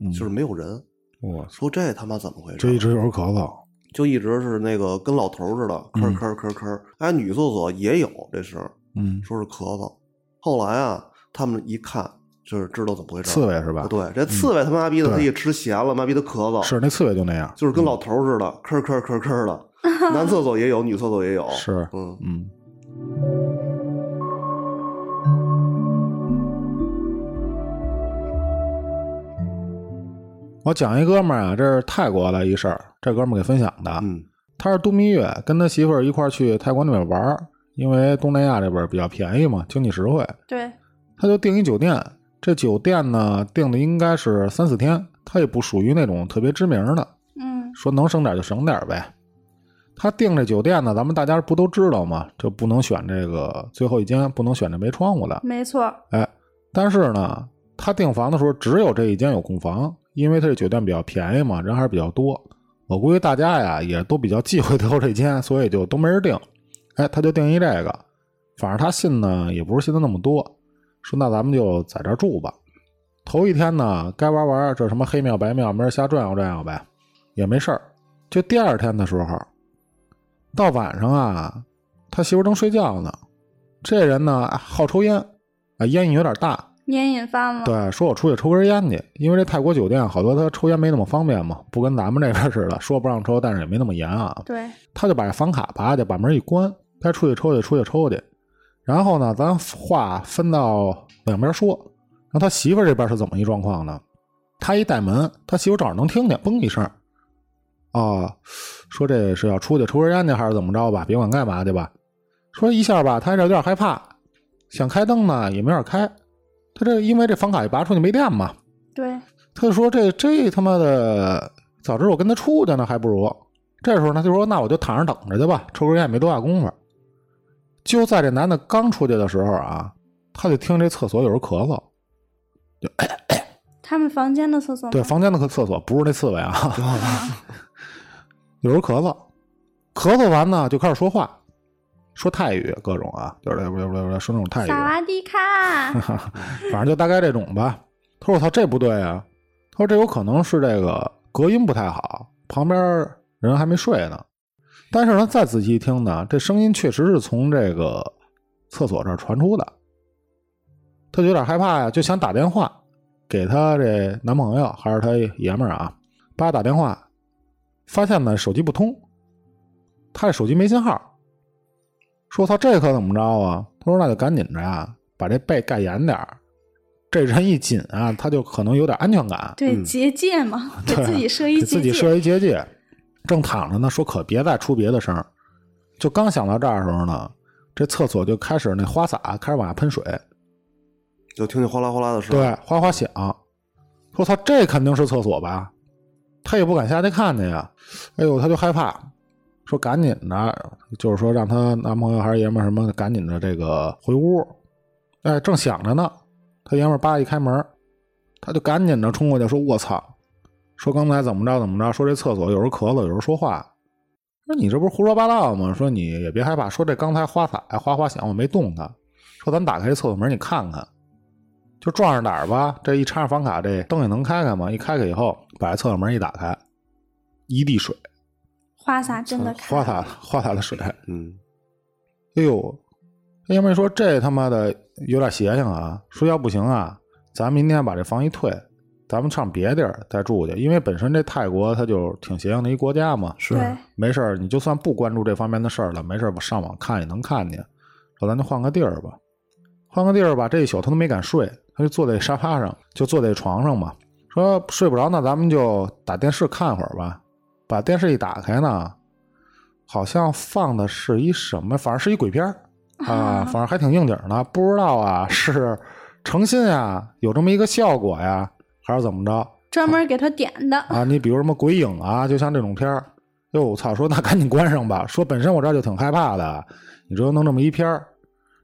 嗯就是没有人。我，说这他妈怎么回事？这一直有人咳嗽。就一直是那个跟老头似的，吭嗯吭吭吭。哎，女厕所也有这声儿，嗯，说是咳嗽。后来啊，他们一看，就是知道怎么回事。刺猬是吧？对，这刺猬他妈逼的，他一吃咸了，妈逼的咳嗽，是那刺猬就那样。就是跟老头似的，咳咳咳咳的。男厕所也有，女厕所也有。是嗯，嗯。我讲一哥们儿啊，这是泰国的一事儿，这哥们儿给分享的。嗯他是度蜜月，跟他媳妇儿一块儿去泰国那边玩儿，因为东南亚这边比较便宜嘛，经济实惠，对，他就订一酒店。这酒店呢订的应该是三四天，他也不属于那种特别知名的，嗯说能省点就省点呗。他订这酒店呢，咱们大家不都知道吗？就不能选这个最后一间，不能选这没窗户的。没错，哎，但是呢，他订房的时候只有这一间有空房，因为他这酒店比较便宜嘛，人还是比较多。我估计大家呀也都比较忌讳挑这间，所以就都没人订。哎，他就订一这个，反正他信呢也不是信的那么多，说那咱们就在这住吧。头一天呢，该玩玩这什么黑庙白庙，没人瞎转悠转悠呗，也没事儿。就第二天的时候，到晚上啊，他媳妇正睡觉呢，这人呢好抽烟，啊烟瘾有点大，烟瘾犯了。对，说我出去抽根烟去，因为这泰国酒店好多他抽烟没那么方便嘛，不跟咱们这边似的，说不让抽，但是也没那么严啊。对他就把这房卡拔去，把门一关，该出去抽去，出去抽去。然后呢，咱话分到两边说。然后他媳妇这边是怎么一状况呢？他一带门，他媳妇正好能听见，嘣一声，啊，说这是要出去抽根烟去还是怎么着吧？别管干嘛去吧。说一下吧，他这有点害怕，想开灯呢也没法开。他这因为这房卡一拔出去没电嘛，对，他就说这这他妈的，早知道我跟他出去呢，还不如。这时候呢，他就说那我就躺着等着去吧，抽根烟也没多大功夫。就在这男的刚出去的时候啊，他就听这厕所有人咳嗽，就他们房间的厕所对，房间的厕所不是那刺猬啊，[laughs] 有人咳嗽，咳嗽完呢就开始说话，说泰语各种啊，就是说那种泰语，萨瓦迪卡，[laughs] 反正就大概这种吧。他说：“我操，这不对啊！”他说：“这有可能是这个隔音不太好，旁边人还没睡呢。但是呢，再仔细一听呢，这声音确实是从这个厕所这儿传出的。他就有点害怕呀，就想打电话给他这男朋友还是他爷们儿啊，叭打电话，发现呢手机不通，他这手机没信号。说：“他，这可怎么着啊？”他说：“那就赶紧着呀，把这被盖严点儿。这人一紧啊，他就可能有点安全感。对结界嘛，[laughs] 给对自己设一给自己。设一结界。正躺着呢，说可别再出别的声儿。就刚想到这儿的时候呢，这厕所就开始那花洒开始往下喷水，就听见哗啦哗啦的声。对，哗哗响。说他，这肯定是厕所吧？他也不敢下去看去呀。哎呦，他就害怕，说赶紧的，就是说让她男朋友还是爷们什么，赶紧的这个回屋。哎，正想着呢，他爷们叭一开门，他就赶紧的冲过去说：“我操！”说刚才怎么着怎么着？说这厕所有人咳嗽，有人说话。说你这不是胡说八道吗？说你也别害怕。说这刚才花洒哗哗响，我没动它。说咱打开这厕所门，你看看，就撞上胆儿吧。这一插上房卡，这灯也能开开嘛。一开开以后，把这厕所门一打开，一地水，花洒真的开花洒花洒的水。嗯，哎呦，那爷们儿说这他妈的有点邪性啊！说要不行啊，咱明天把这房一退，咱们上别地儿再住去，因为本身这泰国它就挺邪性的一国家嘛。是对没事儿，你就算不关注这方面的事儿了，没事儿我上网看也能看见。说咱就换个地儿吧，换个地儿吧。这一宿他都没敢睡，他就坐在沙发上，就坐在床上嘛。说睡不着，那咱们就打电视看会儿吧。把电视一打开呢，好像放的是一什么，反正是一鬼片儿 [laughs] 啊，反正还挺应景的。不知道啊，是诚心啊，有这么一个效果呀，还是怎么着专门给他点的。啊？你比如什么鬼影啊，就像这种片儿，哟，我操！说那赶紧关上吧。说本身我这就挺害怕的，你说弄这么一片儿，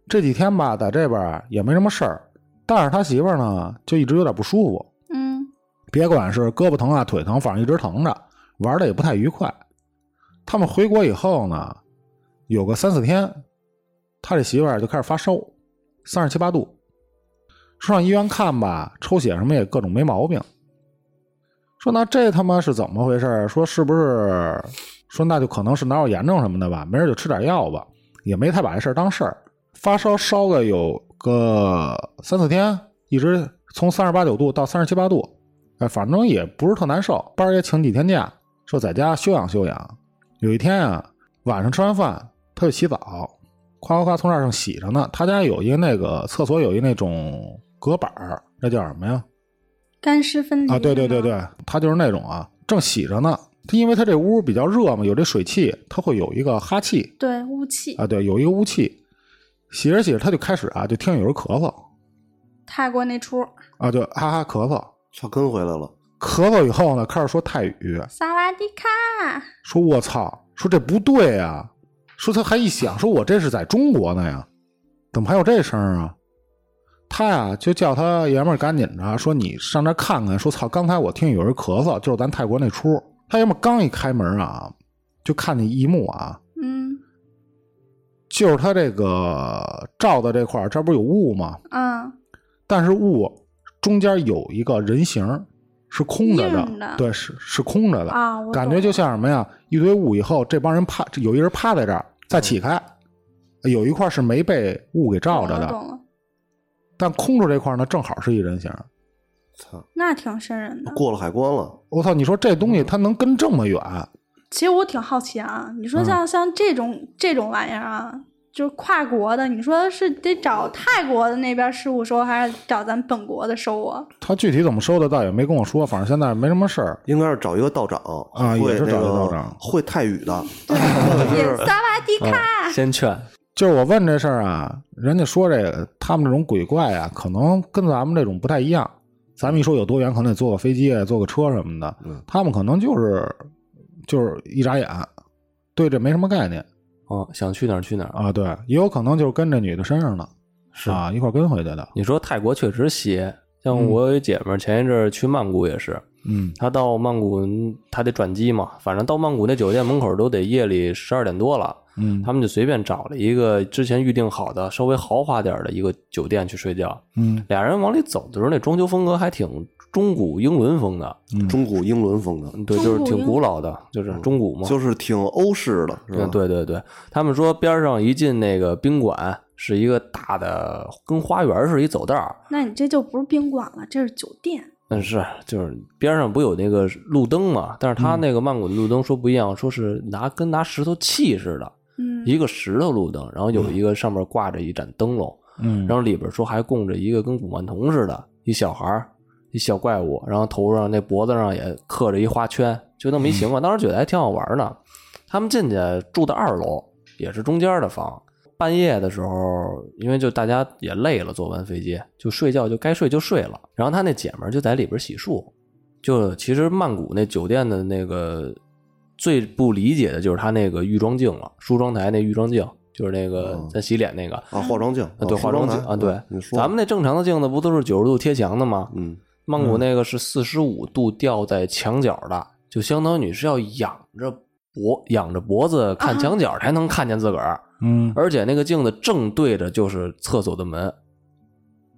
这几天吧，在这边也没什么事儿，但是他媳妇儿呢，就一直有点不舒服。嗯，别管是胳膊疼啊、腿疼，反正一直疼着，玩的也不太愉快。他们回国以后呢，有个三四天，他这媳妇儿就开始发烧，三十七八度，说上医院看吧，抽血什么也各种没毛病。说那这他妈是怎么回事？说是不是？说那就可能是脑有炎症什么的吧，没事就吃点药吧，也没太把这事儿当事儿。发烧烧个有个三四天，一直从三十八九度到三十七八度，哎，反正也不是特难受，班儿也请几天假，说在家休养休养。有一天啊，晚上吃完饭，他就洗澡，夸夸夸从那儿上洗着呢。他家有一个那个厕所有一那种隔板儿，那叫什么呀？干湿分离啊，对对对，对，他就是那种啊，正洗着呢。他因为他这屋比较热嘛，有这水汽，他会有一个哈气对雾气，啊，对，有一个雾气。洗着洗着，他就开始啊，就听见有人咳嗽泰国那出啊，就哈哈咳嗽。操，跟回来了。咳嗽以后呢，开始说泰语，萨瓦迪卡，说我操，说这不对啊，说他还一想，说我这是在中国呢呀，怎么还有这声啊？他呀就叫他爷们儿赶紧着说你上那看看，说操，刚才我听有人咳嗽，就是咱泰国那出。他爷们儿刚一开门啊，就看见一幕啊，嗯就是他这个罩的这块儿，这不是有雾吗？嗯，但是雾中间有一个人形儿是空着硬的对，是是空着的啊感觉就像什么呀？一堆雾以后，这帮人趴，有一人趴在这儿，再起开，有一块是没被雾给罩着的，但空着这块呢，正好是一人形。操，那挺瘆人的。过了海关了，我操！你说这东西它能跟这么远？其实我挺好奇啊，你说像、像这种这种玩意儿啊，就是跨国的，你说是得找泰国的那边事务收，还是找咱本国的收啊？他具体怎么收的倒也没跟我说，反正现在没什么事儿。应该是找一个道长啊也是找一个道长会泰语的，[laughs] 对 [laughs] 萨瓦迪卡，先劝，就是我问这事儿啊，人家说这个他们这种鬼怪啊，可能跟咱们这种不太一样。咱们一说有多远，可能得坐个飞机、坐个车什么的。嗯他们可能就是就是一眨眼，对这没什么概念哦，想去哪儿去哪儿。啊。对，也有可能就是跟着女的身上的，是啊，一块儿跟回去的。你说泰国确实邪，像我有一姐们儿前一阵儿去曼谷也是，嗯她到曼谷她得转机嘛，反正到曼谷那酒店门口都得夜里十二点多了，嗯他们就随便找了一个之前预定好的稍微豪华点儿的一个酒店去睡觉。嗯俩人往里走的时候，那装修风格还挺中古英伦风的，中古英伦风的，嗯对，就是挺古老的，就是中古嘛。就是挺欧式的，是吧？嗯，对对对，他们说边上一进那个宾馆是一个大的，跟花园似的一走道儿，那你这就不是宾馆了，这是酒店。嗯，是，就是边上不有那个路灯嘛？但是他那个曼谷的路灯说不一样，说是拿跟拿石头砌似的，嗯，一个石头路灯，然后有一个上面挂着一盏灯笼，嗯。然后里边说还供着一个跟古曼童似的，一小孩儿，一小怪物，然后头上那脖子上也刻着一花圈，就那么一情况，当时觉得还挺好玩呢。他们进去住的二楼，也是中间的房。半夜的时候，因为就大家也累了，坐完飞机就睡觉，就该睡就睡了。然后他那姐们儿就在里边洗漱。就其实曼谷那酒店的那个最不理解的就是他那个浴妆镜了，梳妆台那浴妆镜，就是那个嗯咱洗脸那个啊，化妆镜，啊，对，哦化妆镜啊，对咱们那正常的镜子不都是九十度贴墙的吗？嗯，曼谷那个是四十五度吊在墙角的，就相当于你是要仰着脖仰着脖子看墙角才能看见自个儿，嗯而且那个镜子正对着就是厕所的门。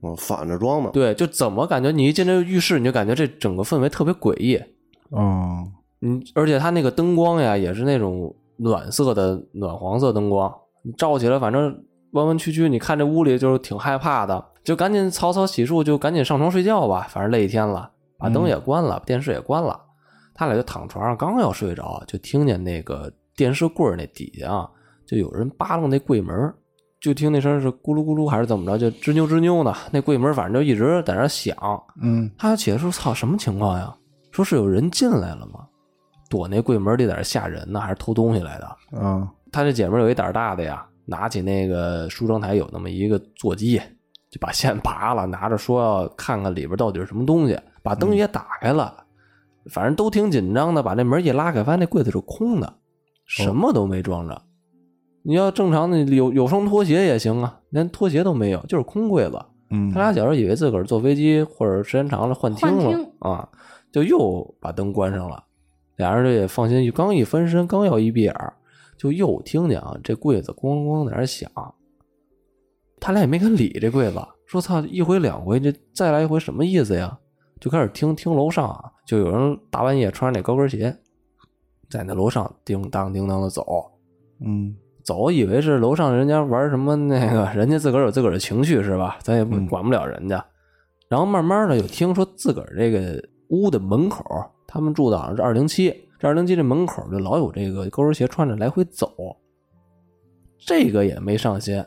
哦，反着装的，对，就怎么感觉你一进这个浴室，你就感觉这整个氛围特别诡异。哦嗯，而且它那个灯光呀，也是那种暖色的暖黄色灯光，你照起来反正弯弯曲曲，你看这屋里就是挺害怕的，就赶紧草草洗漱，就赶紧上床睡觉吧，反正累一天了，把灯也关了，电视也关了，他俩就躺床上，刚要睡着，就听见那个电视柜那底下啊，就有人扒拉那柜门，就听那声是咕噜咕噜还是怎么着，就吱扭吱扭的，那柜门反正就一直在那响，嗯他起来说：“操，什么情况呀？说是有人进来了吗？躲那柜门里在那吓人呢，还是偷东西来的？”嗯他这姐们有一胆大的呀，拿起那个梳妆台有那么一个座机，就把线拔了，拿着说要看看里边到底是什么东西，把灯也打开了，反正都挺紧张的，把那门一拉开，发现那柜子是空的，什么都没装着。你要正常的有有双拖鞋也行啊，连拖鞋都没有，就是空柜子。嗯他俩小时候以为自个儿坐飞机或者时间长了换厅了换啊，就又把灯关上了。俩人这也放心，刚一翻身，刚要一闭眼儿，就又听见啊这柜子咣咣在那儿响。他俩也没敢理这柜子，说操一回两回，这再来一回什么意思呀？就开始听听楼上啊，就有人大半夜穿着那高跟鞋，在那楼上叮当叮当的走。嗯走，以为是楼上人家玩什么那个，人家自个儿有自个儿的情绪是吧？咱也不嗯管不了人家。然后慢慢的有听说自个儿这个屋的门口，他们住的好像是二零七，这二零七这门口就老有这个高跟鞋穿着来回走，这个也没上心，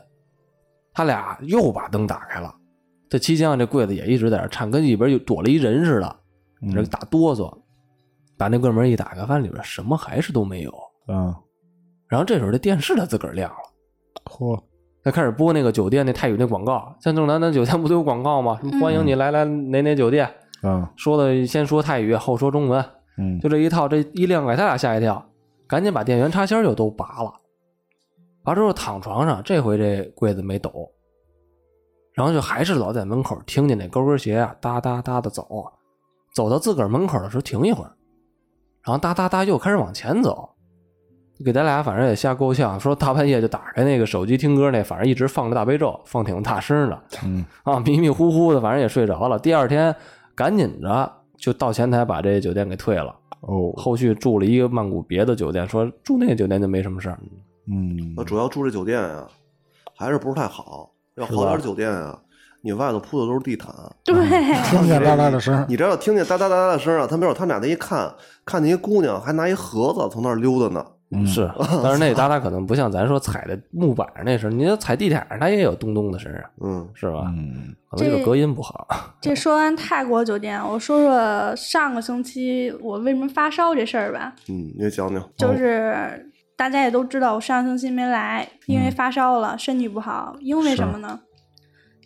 他俩又把灯打开了。这期间啊，这柜子也一直在那颤，跟里边又躲了一人似的，你这个打哆嗦。把那柜门一打开，发现里边什么还是都没有。啊然后这时候这电视它自个儿亮了。嚯他开始播那个酒店那泰语那广告，像正南那酒店不都有广告吗？什么欢迎你来来哪哪酒店，嗯说的先说泰语，后说中文，嗯就这一套，这一亮给他俩吓一跳，赶紧把电源插销就都拔了。拔之后躺床上，这回这柜子没抖，然后就还是老在门口听见那高跟鞋啊哒哒哒的走，走到自个儿门口的时候停一会儿，然后哒哒哒又开始往前走，给咱俩反正也吓够呛，说大半夜就打开那个手机听歌那，反正一直放着大悲咒，放挺大声的，嗯啊，迷迷糊糊的，反正也睡着了。第二天赶紧着就到前台把这酒店给退了。哦后续住了一个曼谷别的酒店，说住那个酒店就没什么事儿。嗯那主要住这酒店啊，还是不是太好。要好点酒店啊，你外头铺的都是地毯，对，[laughs] 听见哒哒的声，你这要听见哒哒哒哒的声啊，他没有他们俩那一看，看见一姑娘还拿一盒子从那儿溜达呢。嗯是，[laughs] 但是那哒哒可能不像咱说踩的木板上那声，你要踩地毯上，它也有咚咚的声啊，嗯，是吧？嗯可能就是隔音不好。[laughs] 这说完泰国酒店，我说说上个星期我为什么发烧这事儿吧。嗯，你给讲讲。就是大家也都知道，我上星期没来，因为发烧了，身体不好。因为什么呢？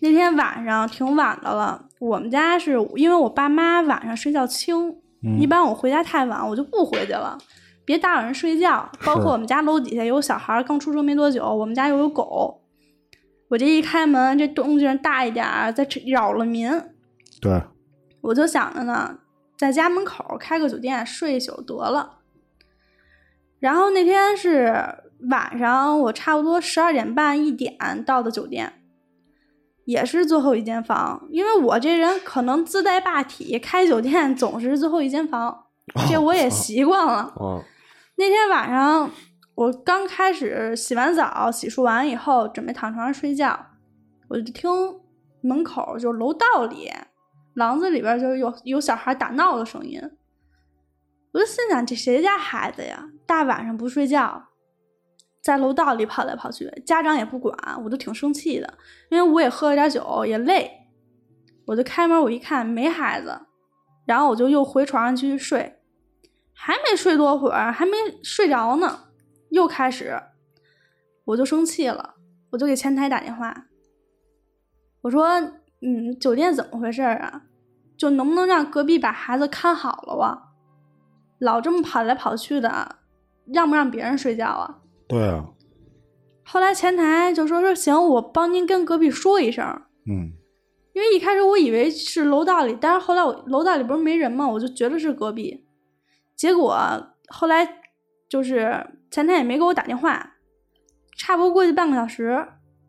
那天晚上挺晚的了，我们家是因为我爸妈晚上睡觉轻，一般我回家太晚，我就不回去了，别打扰人睡觉。包括我们家楼底下有小孩刚出生没多久，我们家又有狗，我这一开门，这动静大一点儿，再扰了民。对，我就想着呢，在家门口开个酒店睡一宿得了。然后那天是晚上，我差不多十二点半一点到的酒店，也是最后一间房，因为我这人可能自带霸体，开酒店总是最后一间房，这我也习惯了。嗯，那天晚上我刚开始洗完澡、洗漱完以后，准备躺床上睡觉，我就听门口就楼道里廊子里边就有有小孩打闹的声音，我就心想这谁家孩子呀？大晚上不睡觉，在楼道里跑来跑去，家长也不管，我都挺生气的，因为我也喝了点酒，也累，我就开门我一看没孩子，然后我就又回床上继续睡。还没睡多会儿，还没睡着呢，又开始，我就生气了，我就给前台打电话，我说：“嗯，酒店怎么回事儿啊？就能不能让隔壁把孩子看好了啊？老这么跑来跑去的，让不让别人睡觉啊？”对啊，后来前台就说说行，我帮您跟隔壁说一声，嗯因为一开始我以为是楼道里，但是后来我楼道里不是没人嘛，我就觉得是隔壁。结果后来就是前台也没给我打电话，差不多过去半个小时，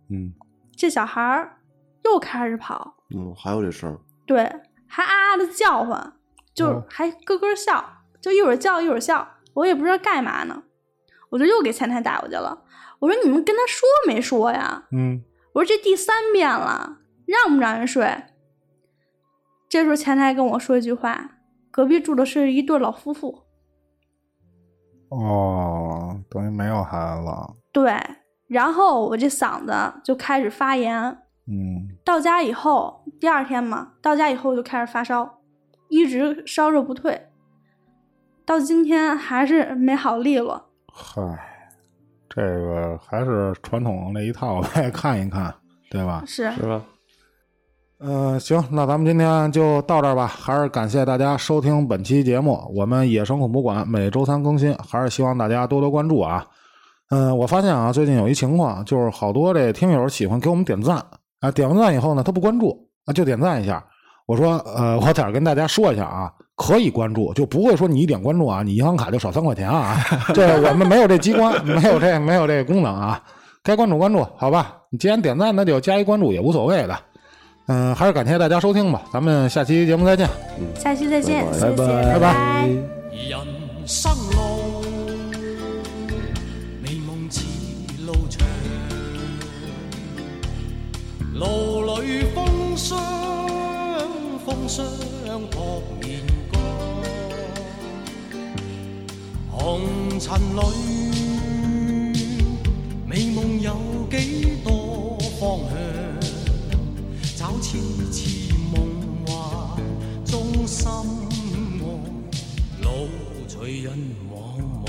嗯这小孩儿又开始跑，嗯，还有这事儿，对，还啊啊的叫唤，就是哦还咯咯笑，就一会儿叫一会儿笑，我也不知道干嘛呢，我就又给前台打过去了，我说你们跟他说没说呀？嗯我说这第三遍了，让不让人睡？这时候前台跟我说一句话，隔壁住的是一对老夫妇，哦，等于没有孩子了，对，然后我这嗓子就开始发炎，嗯到家以后，第二天嘛，到家以后就开始发烧，一直烧热不退，到今天还是没好利落。嗨，这个还是传统那一套呗，[laughs] 看一看，对吧？是，是吧？嗯、行，那咱们今天就到这儿吧。还是感谢大家收听本期节目，我们野生恐怖馆每周三更新，还是希望大家多多关注啊。嗯、我发现啊，最近有一情况，就是好多这听友喜欢给我们点赞啊，点完赞以后呢，他不关注啊，就点赞一下。我说，呃，我在这儿跟大家说一下啊，可以关注，就不会说你一点关注啊，你银行卡就少三块钱啊。这我们没有这机关，没有这没有这功能啊。该关注关注，好吧？你既然点赞，那就加一关注也无所谓的。嗯，还是感谢大家收听吧，咱们下期节目再见。下期再见，拜谢谢，拜拜。拜人生路，美夢似路長，路裏風霜，風霜撲面光，紅塵裏，找次梦幻中心爱，路随人茫茫，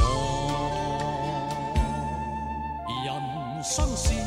人生是。